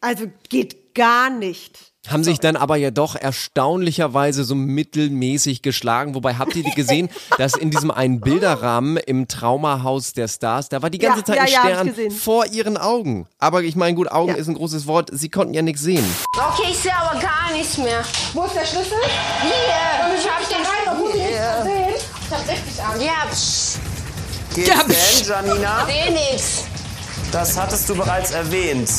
also geht gar nicht. Haben sich dann aber ja doch erstaunlicherweise so mittelmäßig geschlagen. Wobei habt ihr die gesehen, dass in diesem einen Bilderrahmen im Traumahaus der Stars, da war die ganze Ja, Zeit ja, ein ja, Stern vor ihren Augen. Aber ich meine, gut, Augen Ja. ist ein großes Wort. Sie konnten ja nichts sehen. Okay, ich sehe aber gar nichts mehr. Wo ist der Schlüssel? Hier. Ich hab den rein, obwohl nichts. Ich hab richtig Angst. Ja, psch, Geht's denn, Janina? seh nix. Das hattest du bereits erwähnt.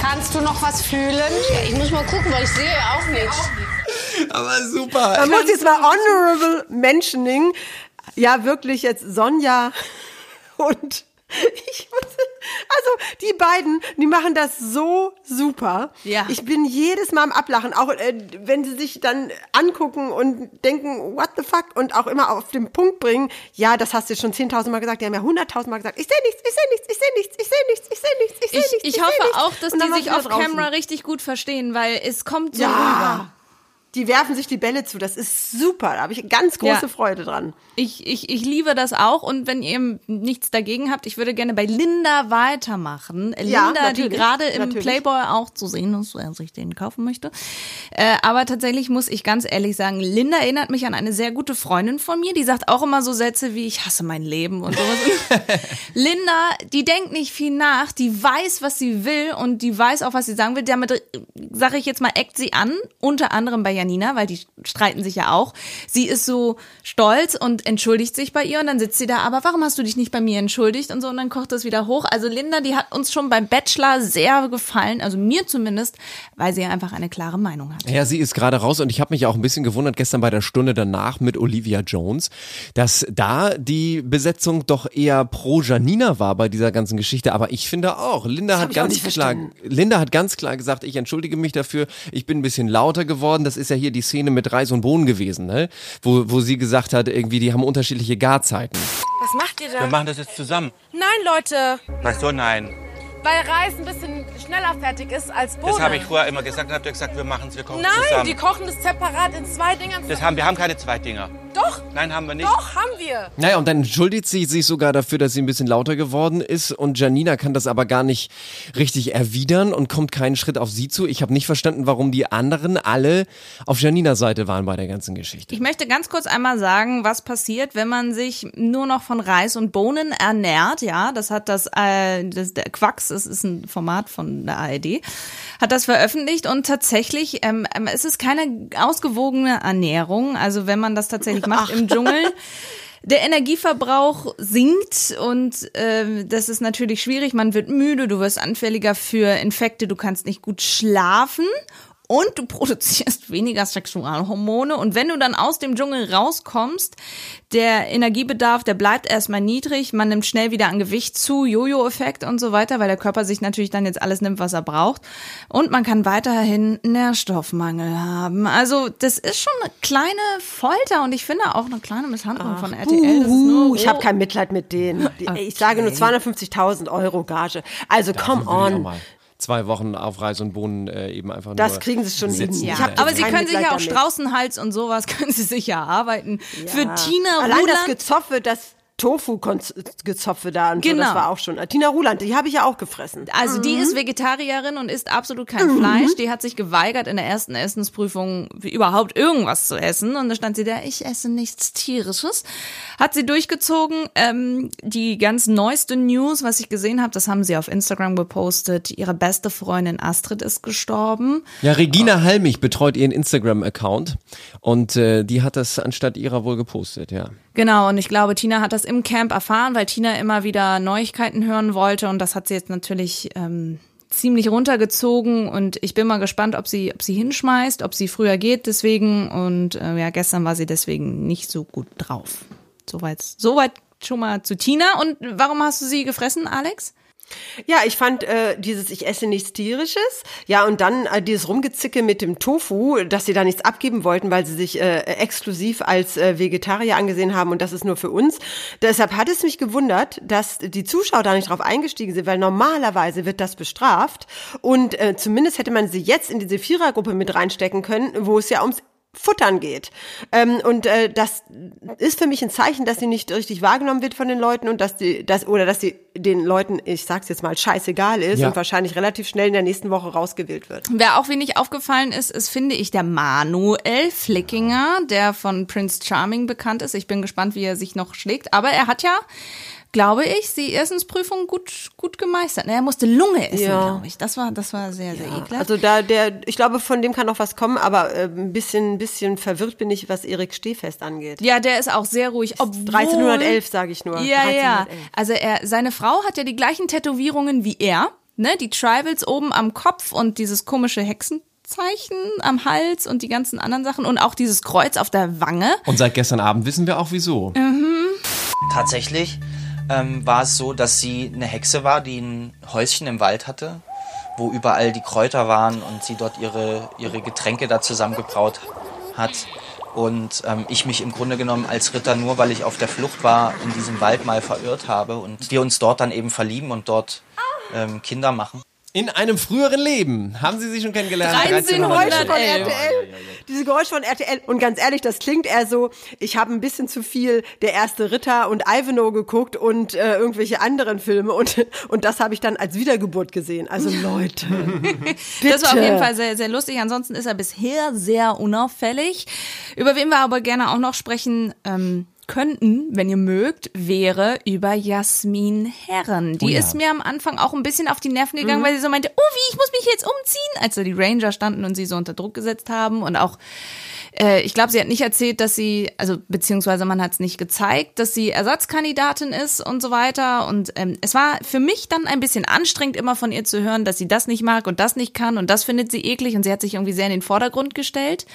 Kannst du noch was fühlen? Ich muss mal gucken, weil ich sehe auch nichts. Aber super. Man muss jetzt mal honorable mentioning. Ja, wirklich jetzt Sonja und ich muss, also die beiden, die machen das so super. Ja. Ich bin jedes Mal am Ablachen, auch äh, wenn sie sich dann angucken und denken, what the fuck, und auch immer auf den Punkt bringen, ja, das hast du schon 10.000 Mal gesagt, die haben ja 100.000 Mal gesagt, ich sehe nichts, ich sehe nichts, ich sehe nichts, ich sehe nichts, ich sehe nichts, ich sehe Ich, nichts. ich seh hoffe nichts. auch, dass die sich auf draußen. Camera richtig gut verstehen, weil es kommt so Ja. rüber. Die werfen sich die Bälle zu, das ist super, da habe ich ganz große Ja. Freude dran. Ich, ich, ich liebe das auch und wenn ihr nichts dagegen habt, ich würde gerne bei Linda weitermachen. Ja, Linda, die gerade im natürlich. Playboy auch zu sehen ist, wer sich den kaufen möchte. Äh, aber tatsächlich muss ich ganz ehrlich sagen, Linda erinnert mich an eine sehr gute Freundin von mir, die sagt auch immer so Sätze wie, ich hasse mein Leben und sowas. Linda, die denkt nicht viel nach, die weiß, was sie will und die weiß auch, was sie sagen will. Damit sage ich jetzt mal, eckt sie an, unter anderem bei Janina, weil die streiten sich ja auch. Sie ist so stolz und entschuldigt sich bei ihr und dann sitzt sie da, aber warum hast du dich nicht bei mir entschuldigt und so und dann kocht das wieder hoch. Also Linda, die hat uns schon beim Bachelor sehr gefallen, also mir zumindest, weil sie einfach eine klare Meinung hat. Ja, sie ist gerade raus und ich habe mich auch ein bisschen gewundert gestern bei der Stunde danach mit Olivia Jones, dass da die Besetzung doch eher pro Janina war bei dieser ganzen Geschichte. Aber ich finde auch, Linda hat ganz klar, verstanden. Linda hat ganz klar gesagt, ich entschuldige mich dafür, ich bin ein bisschen lauter geworden. Das ist ja hier die Szene mit Reis und Bohnen gewesen, ne? Wo, wo sie gesagt hat, irgendwie, die haben unterschiedliche Garzeiten. Was macht ihr Wir da? machen das jetzt zusammen. Nein, Leute, Weißt du, nein. Weil Reis ein bisschen schneller fertig ist als Bohnen. Das habe ich vorher immer gesagt. Dann habt ihr gesagt, wir machen es, wir kochen Nein, zusammen. die kochen das separat in zwei Dingern. das haben, wir haben keine zwei Dinger. Doch, Nein, haben wir nicht. doch, haben wir. Naja, und dann entschuldigt sie sich sogar dafür, dass sie ein bisschen lauter geworden ist und Janina kann das aber gar nicht richtig erwidern und kommt keinen Schritt auf sie zu. Ich habe nicht verstanden, warum die anderen alle auf Janinas Seite waren bei der ganzen Geschichte. Ich möchte ganz kurz einmal sagen, was passiert, wenn man sich nur noch von Reis und Bohnen ernährt. Ja, das hat das, äh, das der Quacks, das ist ein Format von der ARD, hat das veröffentlicht und tatsächlich, ähm, ähm, es ist keine ausgewogene Ernährung. Also wenn man das tatsächlich macht im Dschungel. Der Energieverbrauch sinkt und ähm, das ist natürlich schwierig. Man wird müde, du wirst anfälliger für Infekte, du kannst nicht gut schlafen und du produzierst weniger Sexualhormone und wenn du dann aus dem Dschungel rauskommst, der Energiebedarf, der bleibt erstmal niedrig, man nimmt schnell wieder an Gewicht zu, Jojo-Effekt und so weiter, weil der Körper sich natürlich dann jetzt alles nimmt, was er braucht und man kann weiterhin Nährstoffmangel haben. Also das ist schon eine kleine Folter und ich finde auch eine kleine Misshandlung von RTL. Das ist nur Uh, ich habe kein Mitleid mit denen. Die- Ich sage nur 250.000 Euro Gage. Also come Will ich auch on. Zwei Wochen auf Reis und Bohnen äh, eben einfach Das nur kriegen sie schon hin. Ja. Hab aber sie können sich ja auch damit. Straußenhals und sowas können sie sich ja arbeiten. Für Ja. Tina Allein das Ruland Gezopfe, das Tofu-Gezopfe da und so, Genau. das war auch schon. Tina Ruland, die habe ich ja auch gefressen. Also die ist Vegetarierin und isst absolut kein Fleisch. Die hat sich geweigert, in der ersten Essensprüfung überhaupt irgendwas zu essen. Und da stand sie da, ich esse nichts Tierisches. Hat sie durchgezogen. Ähm, die ganz neueste News, was ich gesehen habe, das haben sie auf Instagram gepostet. Ihre beste Freundin Astrid ist gestorben. Ja, Regina Halmich betreut ihren Instagram-Account und äh, die hat das anstatt ihrer wohl gepostet, ja. Genau, und ich glaube, Tina hat das im Camp erfahren, weil Tina immer wieder Neuigkeiten hören wollte und das hat sie jetzt natürlich ähm, ziemlich runtergezogen und ich bin mal gespannt, ob sie, ob sie hinschmeißt, ob sie früher geht deswegen und äh, ja, gestern war sie deswegen nicht so gut drauf. Soweit, soweit schon mal zu Tina und warum hast du sie gefressen, Alex? Ja, ich fand äh, dieses Ich esse nichts Tierisches. Ja, und dann äh, dieses Rumgezicke mit dem Tofu, dass sie da nichts abgeben wollten, weil sie sich äh, exklusiv als äh, Vegetarier angesehen haben und das ist nur für uns. Deshalb hat es mich gewundert, dass die Zuschauer da nicht drauf eingestiegen sind, weil normalerweise wird das bestraft. Und äh, zumindest hätte man sie jetzt in diese Vierergruppe mit reinstecken können, wo es ja ums Futtern geht. Ähm, und äh, das ist für mich ein Zeichen, dass sie nicht richtig wahrgenommen wird von den Leuten und dass die, dass, oder dass sie den Leuten, ich sag's jetzt mal, scheißegal ist Ja. und wahrscheinlich relativ schnell in der nächsten Woche rausgewählt wird. Wer auch wenig aufgefallen ist, ist, finde ich, der Manuel Flickinger, der von Prince Charming bekannt ist. Ich bin gespannt, wie er sich noch schlägt. Aber er hat ja, glaube ich, die Erstensprüfung gut, gut gemeistert. Er musste Lunge essen, Ja. glaube ich. Das war, das war sehr, sehr ekelhaft. Also da der, ich glaube, von dem kann noch was kommen, aber äh, ein bisschen, ein bisschen verwirrt bin ich, was Erik Stehfest angeht. ja, der ist auch sehr ruhig. Obwohl, 1311 sage ich nur. Ja, ja. 1311. Also er, seine Frau hat ja die gleichen Tätowierungen wie er. Ne? Die Tribals oben am Kopf und dieses komische Hexenzeichen am Hals und die ganzen anderen Sachen und auch dieses Kreuz auf der Wange. Und seit gestern Abend wissen wir auch wieso. Tatsächlich ähm, war es so, dass sie eine Hexe war, die ein Häuschen im Wald hatte, wo überall die Kräuter waren und sie dort ihre, ihre Getränke da zusammengebraut hat. Und ähm, ich mich im Grunde genommen als Ritter nur, weil ich auf der Flucht war, in diesem Wald mal verirrt habe und wir uns dort dann eben verlieben und dort ähm, Kinder machen. In einem früheren Leben haben Sie sich schon kennengelernt. 1311. Geräusch von RTL. Diese Geräusch von RTL. Und ganz ehrlich, das klingt eher so, ich habe ein bisschen zu viel Der erste Ritter und Ivanhoe geguckt und äh, irgendwelche anderen Filme und, und das habe ich dann als Wiedergeburt gesehen. Also Leute. Das war auf jeden Fall sehr, sehr lustig. Ansonsten ist er bisher sehr unauffällig. Über wen wir aber gerne auch noch sprechen ähm, könnten, wenn ihr mögt, wäre über Jasmin Herren. Die Oh ja. ist mir am Anfang auch ein bisschen auf die Nerven Mhm. gegangen, weil sie so meinte, oh wie, ich muss mich jetzt umziehen, als da die Ranger standen und sie so unter Druck gesetzt haben und auch äh, ich glaube, sie hat nicht erzählt, dass sie, also beziehungsweise man hat es nicht gezeigt, dass sie Ersatzkandidatin ist und so weiter. Und ähm, es war für mich dann ein bisschen anstrengend, immer von ihr zu hören, dass sie das nicht mag und das nicht kann und das findet sie eklig und sie hat sich irgendwie sehr in den Vordergrund gestellt.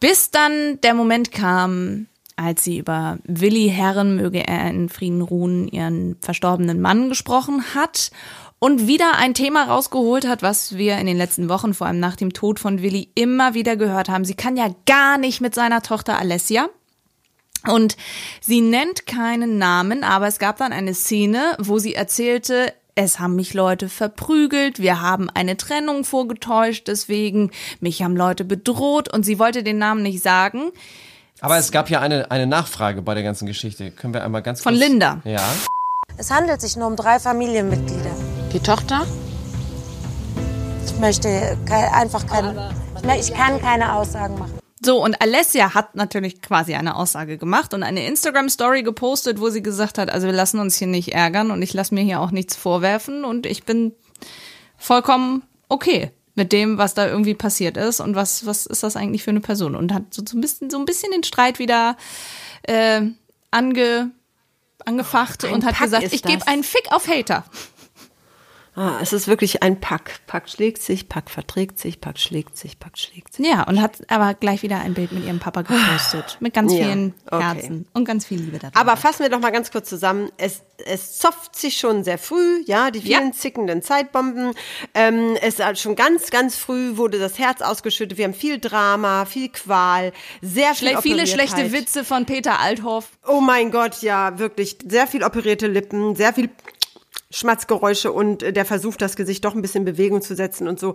Bis dann der Moment kam, als sie über Willi Herren, möge er in Frieden ruhen, ihren verstorbenen Mann gesprochen hat und wieder ein Thema rausgeholt hat, was wir in den letzten Wochen, vor allem nach dem Tod von Willi, immer wieder gehört haben. Sie kann ja gar nicht mit seiner Tochter Alessia. Und sie nennt keinen Namen, aber es gab dann eine Szene, wo sie erzählte, es haben mich Leute verprügelt, wir haben eine Trennung vorgetäuscht, deswegen mich haben Leute bedroht und sie wollte den Namen nicht sagen. Aber es gab ja eine, eine Nachfrage bei der ganzen Geschichte. Können wir einmal ganz Von kurz... Linda. Ja. Es handelt sich nur um drei Familienmitglieder. Die Tochter? Ich möchte kei- einfach keine. Ich, ich kann keine Aussagen machen. So, und Alessia hat natürlich quasi eine Aussage gemacht und eine Instagram-Story gepostet, wo sie gesagt hat, also wir lassen uns hier nicht ärgern und ich lasse mir hier auch nichts vorwerfen und ich bin vollkommen okay mit dem, was da irgendwie passiert ist und was, was ist das eigentlich für eine Person und hat so, so, ein, bisschen, so ein bisschen den Streit wieder äh, ange, angefacht Ein und hat Pack gesagt, ich gebe einen Fick auf Hater. Ah, es ist wirklich ein Pack. Pack schlägt sich, Pack verträgt sich, Pack schlägt sich, Pack schlägt sich. Ja, und hat aber gleich wieder ein Bild mit ihrem Papa gepostet. Mit ganz Ja, vielen okay. Herzen und ganz viel Liebe da drin. Aber fassen wir doch mal ganz kurz zusammen. Es, es zopft sich schon sehr früh, ja, die vielen zickenden Zeitbomben. Ähm, es hat schon ganz, ganz früh wurde das Herz ausgeschüttet. Wir haben viel Drama, viel Qual, sehr viel Schle viele schlechte Witze von Peter Althoff. Oh mein Gott, ja, wirklich. Sehr viel operierte Lippen, sehr viel Schmatzgeräusche und äh, der Versuch, das Gesicht doch ein bisschen in Bewegung zu setzen und so.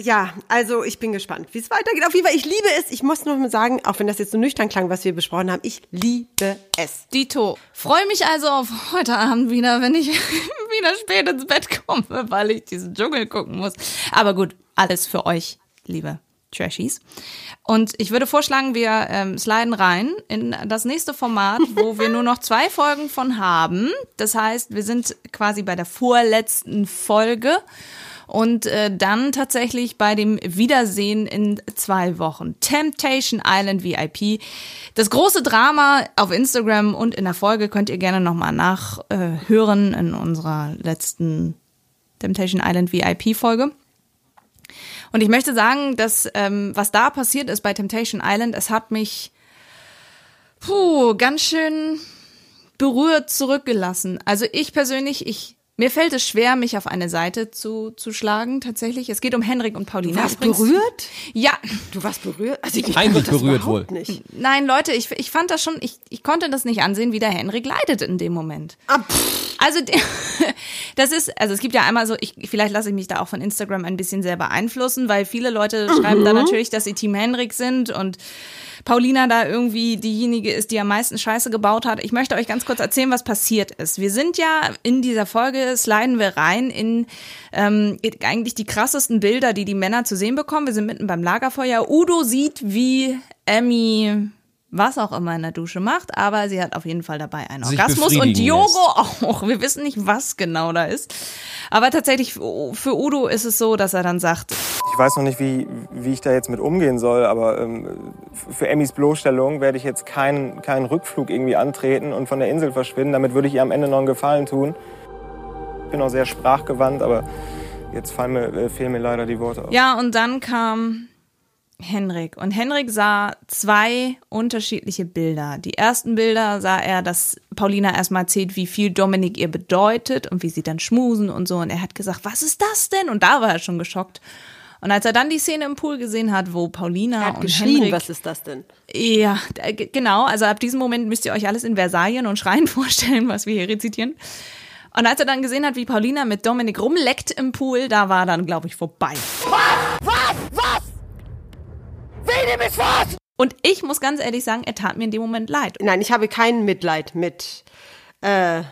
Ja, also ich bin gespannt, wie es weitergeht. Auf jeden Fall, ich liebe es. Ich muss nur mal sagen, auch wenn das jetzt so nüchtern klang, was wir besprochen haben, ich liebe es. Dito. Freue mich also auf heute Abend wieder, wenn ich wieder spät ins Bett komme, weil ich diesen Dschungel gucken muss. Aber gut, alles für euch, liebe Trashies. Und ich würde vorschlagen, wir ähm, sliden rein in das nächste Format, wo wir nur noch zwei Folgen von haben. Das heißt, wir sind quasi bei der vorletzten Folge und äh, dann tatsächlich bei dem Wiedersehen in zwei Wochen. Temptation Island VIP. Das große Drama auf Instagram und in der Folge könnt ihr gerne nochmal nachhören äh, in unserer letzten Temptation Island VIP Folge. Und ich möchte sagen, dass ähm, was da passiert ist bei Temptation Island, es hat mich puh, ganz schön berührt zurückgelassen. Also ich persönlich, ich mir fällt es schwer, mich auf eine Seite zu, zu schlagen, tatsächlich. Es geht um Henrik und Paulina. Du warst Übrigens- berührt? Ja. Du warst berührt? Also ich Peinlich das berührt wohl. Nicht. Nein, Leute, ich, ich fand das schon, ich, ich konnte das nicht ansehen, wie der Henrik leidet in dem Moment. Also, der, das ist, also es gibt ja einmal so, ich, vielleicht lasse ich mich da auch von Instagram ein bisschen sehr beeinflussen, weil viele Leute schreiben da Mhm. natürlich, dass sie Team Henrik sind und Paulina da irgendwie diejenige ist, die am meisten Scheiße gebaut hat. Ich möchte euch ganz kurz erzählen, was passiert ist. Wir sind ja in dieser Folge, sliden wir rein in ähm, eigentlich die krassesten Bilder, die die Männer zu sehen bekommen. Wir sind mitten beim Lagerfeuer. Udo sieht, wie Emmy was auch immer in der Dusche macht, aber sie hat auf jeden Fall dabei einen Sich Orgasmus und befriedigen Diogo auch. Wir wissen nicht, was genau da ist. Aber tatsächlich für Udo ist es so, dass er dann sagt, Ich weiß noch nicht, wie, wie ich da jetzt mit umgehen soll, aber ähm, für Emmys Bloßstellung werde ich jetzt keinen, keinen Rückflug irgendwie antreten und von der Insel verschwinden. Damit würde ich ihr am Ende noch einen Gefallen tun. Ich bin auch sehr sprachgewandt, aber jetzt fallen mir, äh, fehlen mir leider die Worte. Ja, und dann kam Henrik. Und Henrik sah zwei unterschiedliche Bilder. Die ersten Bilder sah er, dass Paulina erstmal erzählt, wie viel Dominik ihr bedeutet und wie sie dann schmusen und so. Und er hat gesagt, was ist das denn? Und da war er schon geschockt. Und als er dann die Szene im Pool gesehen hat, wo Paulina Er hat und geschrien, Henrik was ist das denn? ja, g- genau. Also ab diesem Moment müsst ihr euch alles in Versalien und Schreien vorstellen, was wir hier rezitieren. Und als er dann gesehen hat, wie Paulina mit Dominik rumleckt im Pool, da war dann, glaube ich, vorbei. Was? Was? Wen ist was? Und ich muss ganz ehrlich sagen, er tat mir in dem Moment leid. Nein, ich habe kein Mitleid mit äh,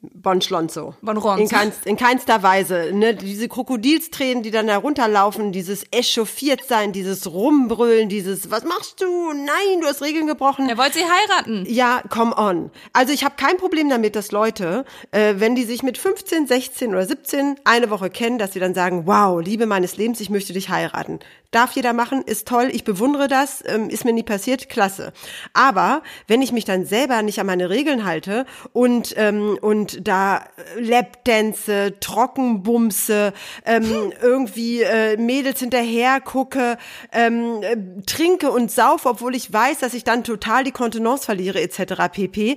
Bon Schlonzo. Bon Ronzo. In, keinst, in keinster Weise. Ne? Diese Krokodilstränen, die dann da runterlaufen, dieses echauffiert sein, dieses Rumbrüllen, dieses Was machst du? Nein, du hast Regeln gebrochen. Er wollte sie heiraten. Ja, come on. Also ich habe kein Problem damit, dass Leute, äh, wenn die sich mit 15, 16 oder 17 eine Woche kennen, dass sie dann sagen, wow, Liebe meines Lebens, ich möchte dich heiraten. Darf jeder machen, ist toll, ich bewundere das, ähm, ist mir nie passiert, klasse. Aber wenn ich mich dann selber nicht an meine Regeln halte und, ähm, und da äh, Lapdance, Trockenbumse, ähm, irgendwie äh, Mädels hinterher gucke, ähm, äh, trinke und saufe, obwohl ich weiß, dass ich dann total die Kontenance verliere etc. pp.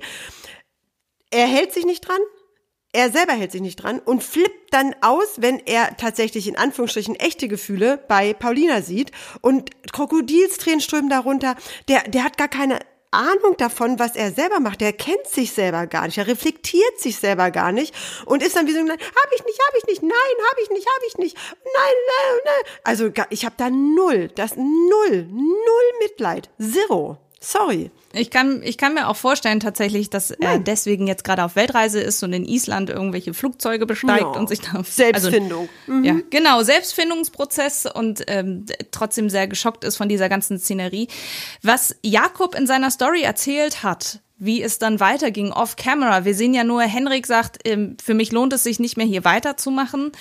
Er hält sich nicht dran, er selber hält sich nicht dran und flippt dann aus, wenn er tatsächlich in Anführungsstrichen echte Gefühle bei Paulina sieht und Krokodilstränen strömen darunter. Der, der hat gar keine Ahnung davon, was er selber macht. Der kennt sich selber gar nicht. Er reflektiert sich selber gar nicht und ist dann wie so, nein, hab ich nicht, hab ich nicht, nein, hab ich nicht, hab ich nicht, nein, nein, nein. Also ich habe da null, das null, null Mitleid, zero. Sorry. Ich kann, ich kann mir auch vorstellen tatsächlich, dass er deswegen jetzt gerade auf Weltreise ist und in Island irgendwelche Flugzeuge besteigt Ja, und sich da Selbstfindung. Also, Ja, genau, Selbstfindungsprozess und ähm, trotzdem sehr geschockt ist von dieser ganzen Szenerie. Was Jakob in seiner Story erzählt hat, wie es dann weiterging off camera. Wir sehen ja nur, Henrik sagt, ähm, für mich lohnt es sich nicht mehr hier weiterzumachen.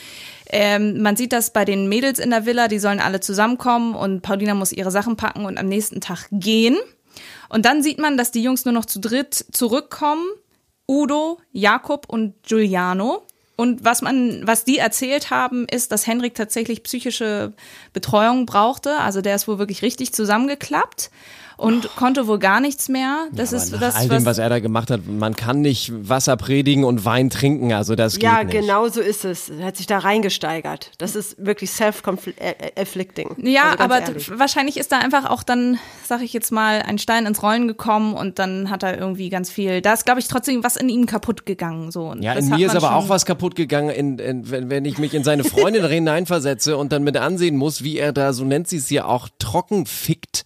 Ähm, man sieht das bei den Mädels in der Villa, die sollen alle zusammenkommen und Paulina muss ihre Sachen packen und am nächsten Tag gehen. Und dann sieht man, dass die Jungs nur noch zu dritt zurückkommen. Udo, Jakob und Giuliano. und was man, was die erzählt haben, ist, dass Henrik tatsächlich psychische Betreuung brauchte. Also der ist wohl wirklich richtig zusammengeklappt und konnte wohl gar nichts mehr. Das ist Nach das, all dem, was er da gemacht hat, man kann nicht Wasser predigen und Wein trinken, also das geht Ja, nicht. genau so ist es. Er hat sich da reingesteigert. Das ist wirklich self-afflicting. Ja, Also ganz aber ehrlich. t- wahrscheinlich ist da einfach auch dann, sag ich jetzt mal, ein Stein ins Rollen gekommen und dann hat er irgendwie ganz viel. Da ist, glaube ich, trotzdem was in ihm kaputt gegangen. So. Und Ja, in mir ist aber auch was kaputt gegangen, in, in, wenn, wenn ich mich in seine Freundin hineinversetze und dann mit ansehen muss, wie er da, so nennt sie es ja auch, trocken fickt.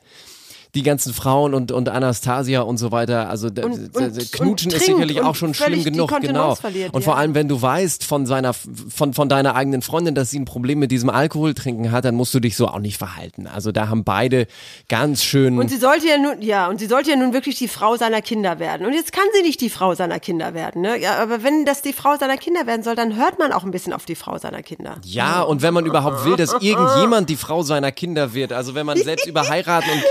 Die ganzen Frauen und, und Anastasia und so weiter. Also Und- und- da- und Knutschen ist sicherlich auch schon schlimm genug, genau. verliert, und vor ja. allem, wenn du weißt von seiner von, von deiner eigenen Freundin, dass sie ein Problem mit diesem Alkoholtrinken hat, dann musst du dich so auch nicht verhalten. Also da haben beide ganz schön. Und sie sollte ja nun, ja, und sie sollte ja nun wirklich die Frau seiner Kinder werden. Und jetzt kann sie nicht die Frau seiner Kinder werden, ne? Ja, aber wenn das die Frau seiner Kinder werden soll, dann hört man auch ein bisschen auf die Frau seiner Kinder. Ja, und wenn man überhaupt will, dass irgendjemand die Frau seiner Kinder wird, also wenn man selbst über heiraten und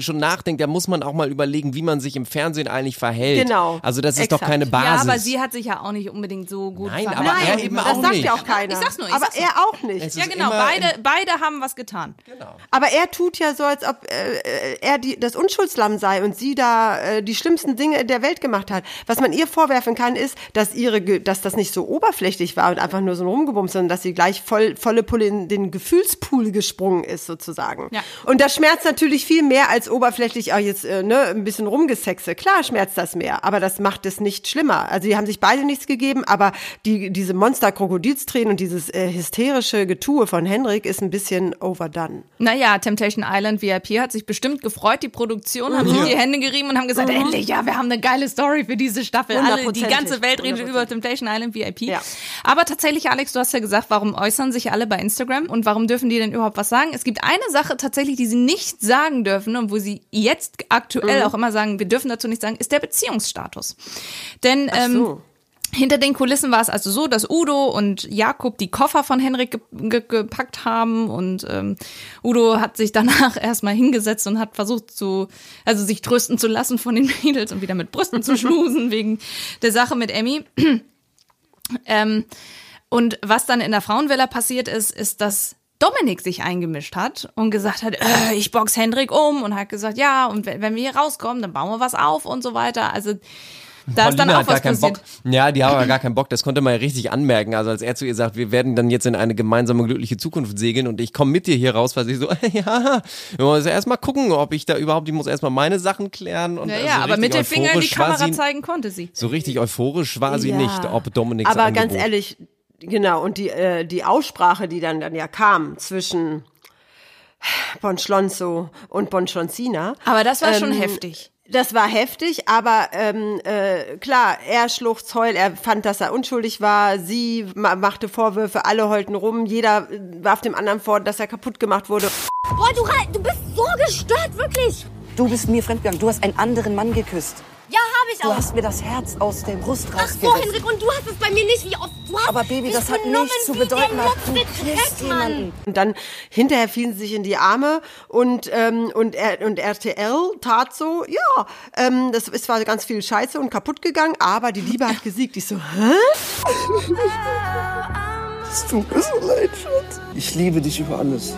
Kinderkriegen schon nachdenkt, dann muss man auch mal überlegen, wie man sich im Fernsehen eigentlich verhält. Genau. Also das ist doch keine Ja, Basis. aber sie hat sich ja auch nicht unbedingt so gut Nein, verhalten. aber er eben das auch sagt nicht. ja auch keiner. Ich sag's nur, ich aber sag's er auch nicht. Ja, genau. Beide, beide haben was getan. Aber er tut ja so, als ob äh, er die, das Unschuldslamm sei und sie da äh, die schlimmsten Dinge der Welt gemacht hat. Was man ihr vorwerfen kann, ist, dass ihre, dass das nicht so oberflächlich war und einfach nur so ein Rumgebumst, sondern dass sie gleich voll, volle Pulle in den Gefühlspool gesprungen ist, sozusagen. Ja. Und das schmerzt natürlich viel mehr als oberflächlich, ah, jetzt äh, ne, ein bisschen rumgesexe. Klar schmerzt das mehr, aber das macht es nicht schlimmer. Also die haben sich beide nichts gegeben, aber die, diese Monster-Krokodilstränen und dieses äh, hysterische Getue von Henrik ist ein bisschen overdone. Naja, Temptation Island VIP hat sich bestimmt gefreut. Die Produktion haben sich Ja. die Hände gerieben und haben gesagt, Mhm. endlich, ja, wir haben eine geile Story für diese Staffel. Alle, die ganze Welt redet über Temptation Island VIP. Ja. Aber tatsächlich, Alex, du hast ja gesagt, warum äußern sich alle bei Instagram und warum dürfen die denn überhaupt was sagen? Es gibt eine Sache tatsächlich, die sie nicht sagen dürfen und wo sie jetzt aktuell Mhm. auch immer sagen, wir dürfen dazu nicht sagen, ist der Beziehungsstatus. Denn ähm, so. hinter den Kulissen war es also so, dass Udo und Jakob die Koffer von Henrik ge ge gepackt haben und ähm, Udo hat sich danach erstmal hingesetzt und hat versucht zu, also sich trösten zu lassen von den Mädels und wieder mit Brüsten zu schmusen wegen der Sache mit Emmy. ähm, und was dann in der Frauenvilla passiert ist, ist, dass Dominik sich eingemischt hat und gesagt hat, äh, ich box Hendrik um und hat gesagt, ja, und wenn wenn wir hier rauskommen, dann bauen wir was auf und so weiter. Also da ist dann auch was keinen passiert. Bock. Ja, die haben aber gar keinen Bock. Das konnte man ja richtig anmerken. Also als er zu ihr sagt, wir werden dann jetzt in eine gemeinsame glückliche Zukunft segeln und ich komme mit dir hier raus, weil sie so, ja, wir müssen erstmal gucken, ob ich da überhaupt, ich muss erstmal meine Sachen klären. Und Ja, also ja, aber richtig mit dem Finger in die war Kamera sie- zeigen konnte sie. So richtig euphorisch war sie Ja. nicht, ob Dominiks Aber ganz ehrlich, genau, und die, äh, die Aussprache, die dann, dann ja kam zwischen Bonschlonzo und Bonschlonzina. Aber das war schon ähm, heftig. Das war heftig, aber ähm, äh, klar, er schluchzt heul, er fand, dass er unschuldig war, sie ma machte Vorwürfe, alle heulten rum, jeder äh, warf dem anderen vor, dass er kaputt gemacht wurde. Boah, du, du bist so gestört, wirklich. Du bist mir fremdgegangen. Du hast einen anderen Mann geküsst. Ja, habe ich Du auch. hast mir das Herz aus der Brust Ach so, rausgerissen. Henrik, und du hast es bei mir nicht wie oft. Du hast Aber Baby, das hat nichts zu bedeuten. Du Mann. jemanden. Und dann hinterher fielen sie sich in die Arme und ähm, und, er, und RTL tat so, ja, ähm, das es war ganz viel Scheiße und kaputt gegangen, aber die Liebe hat gesiegt. Ich so, hä? Es tut mir so leid, Schatz. Ich liebe dich über alles.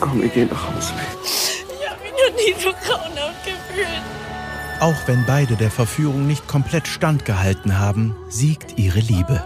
Komm, wir gehen nach Hause. Ich habe mich noch nie so grauenhaft gefühlt. Auch wenn beide der Verführung nicht komplett standgehalten haben, siegt ihre Liebe.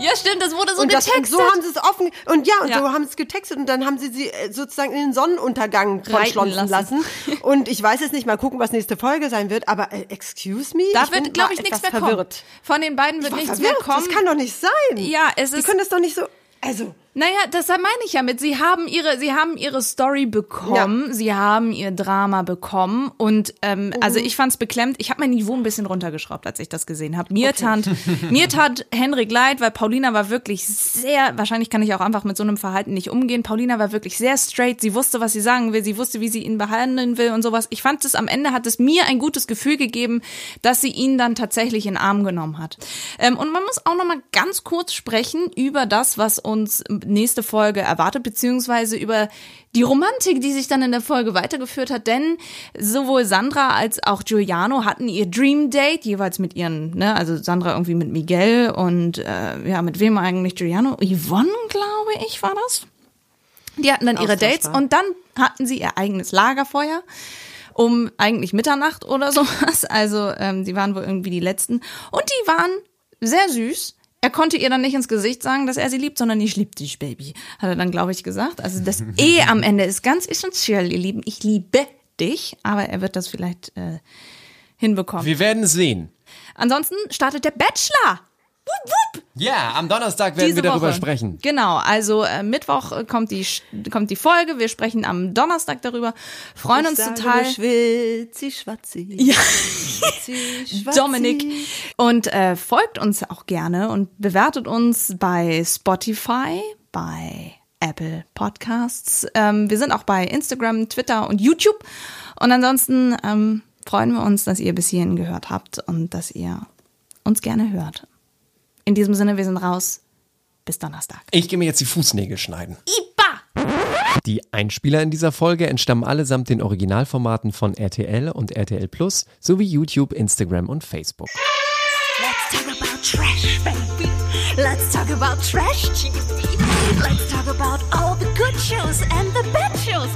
Ja, stimmt, das wurde so und das, und getextet. so haben sie es offen und ja und Ja. so haben sie es getextet und dann haben sie sie äh, sozusagen in den Sonnenuntergang verschlonzen lassen. lassen. und ich weiß jetzt nicht mal gucken, was nächste Folge sein wird, aber äh, excuse me, Da ich wird, glaube ich, nichts mehr verwirrt. kommen. Von den beiden wird nichts verwirrt. mehr kommen. Das kann doch nicht sein. Ja, es Die ist. können das doch nicht so. Also Naja, das meine ich ja mit. Sie haben ihre, sie haben ihre Story bekommen, sie haben ihr Drama bekommen und ähm, also ich fand's beklemmt. Ich habe mein Niveau ein bisschen runtergeschraubt, als ich das gesehen habe. Mir tat, mir tat Henrik leid, weil Paulina war wirklich sehr. Wahrscheinlich kann ich auch einfach mit so einem Verhalten nicht umgehen. Paulina war wirklich sehr straight. Sie wusste, was sie sagen will. Sie wusste, wie sie ihn behandeln will und sowas. Ich fand es am Ende hat es mir ein gutes Gefühl gegeben, dass sie ihn dann tatsächlich in den Arm genommen hat. Ähm, und man muss auch noch mal ganz kurz sprechen über das, was uns nächste Folge erwartet, beziehungsweise über die Romantik, die sich dann in der Folge weitergeführt hat, denn sowohl Sandra als auch Giuliano hatten ihr Dream Date, jeweils mit ihren, ne, also Sandra irgendwie mit Miguel und äh, ja, mit wem eigentlich Giuliano? Yvonne, glaube ich, war das. Die hatten dann ihre Dates und dann hatten sie ihr eigenes Lagerfeuer um eigentlich Mitternacht oder sowas. Also ähm, die waren wohl irgendwie die letzten und die waren sehr süß. Er konnte ihr dann nicht ins Gesicht sagen, dass er sie liebt, sondern ich liebe dich, Baby, hat er dann, glaube ich, gesagt. Also das E am Ende ist ganz essentiell, ihr Lieben. Ich liebe dich, aber er wird das vielleicht äh, hinbekommen. Wir werden es sehen. Ansonsten startet der Bachelor. Wupp, wupp. Ja, am Donnerstag werden Diese wir darüber Woche. sprechen. Genau, also äh, Mittwoch äh, kommt die kommt die Folge. Wir sprechen am Donnerstag darüber. Freuen Ich uns sage total. Schwitzi, schwatzi. Ja. Schwatzi. Dominik. Und äh, folgt uns auch gerne und bewertet uns bei Spotify, bei Apple Podcasts. Ähm, wir sind auch bei Instagram, Twitter und YouTube. Und ansonsten ähm, freuen wir uns, dass ihr bis hierhin gehört habt und dass ihr uns gerne hört. In diesem Sinne, wir sind raus. Bis Donnerstag. Ich gehe mir jetzt die Fußnägel schneiden. Iba! Die Einspieler in dieser Folge entstammen allesamt den Originalformaten von RTL und RTL Plus sowie YouTube, Instagram und Facebook. Let's talk about trash, baby. Let's talk about trash TV. Let's talk about all the good shows and the bad shows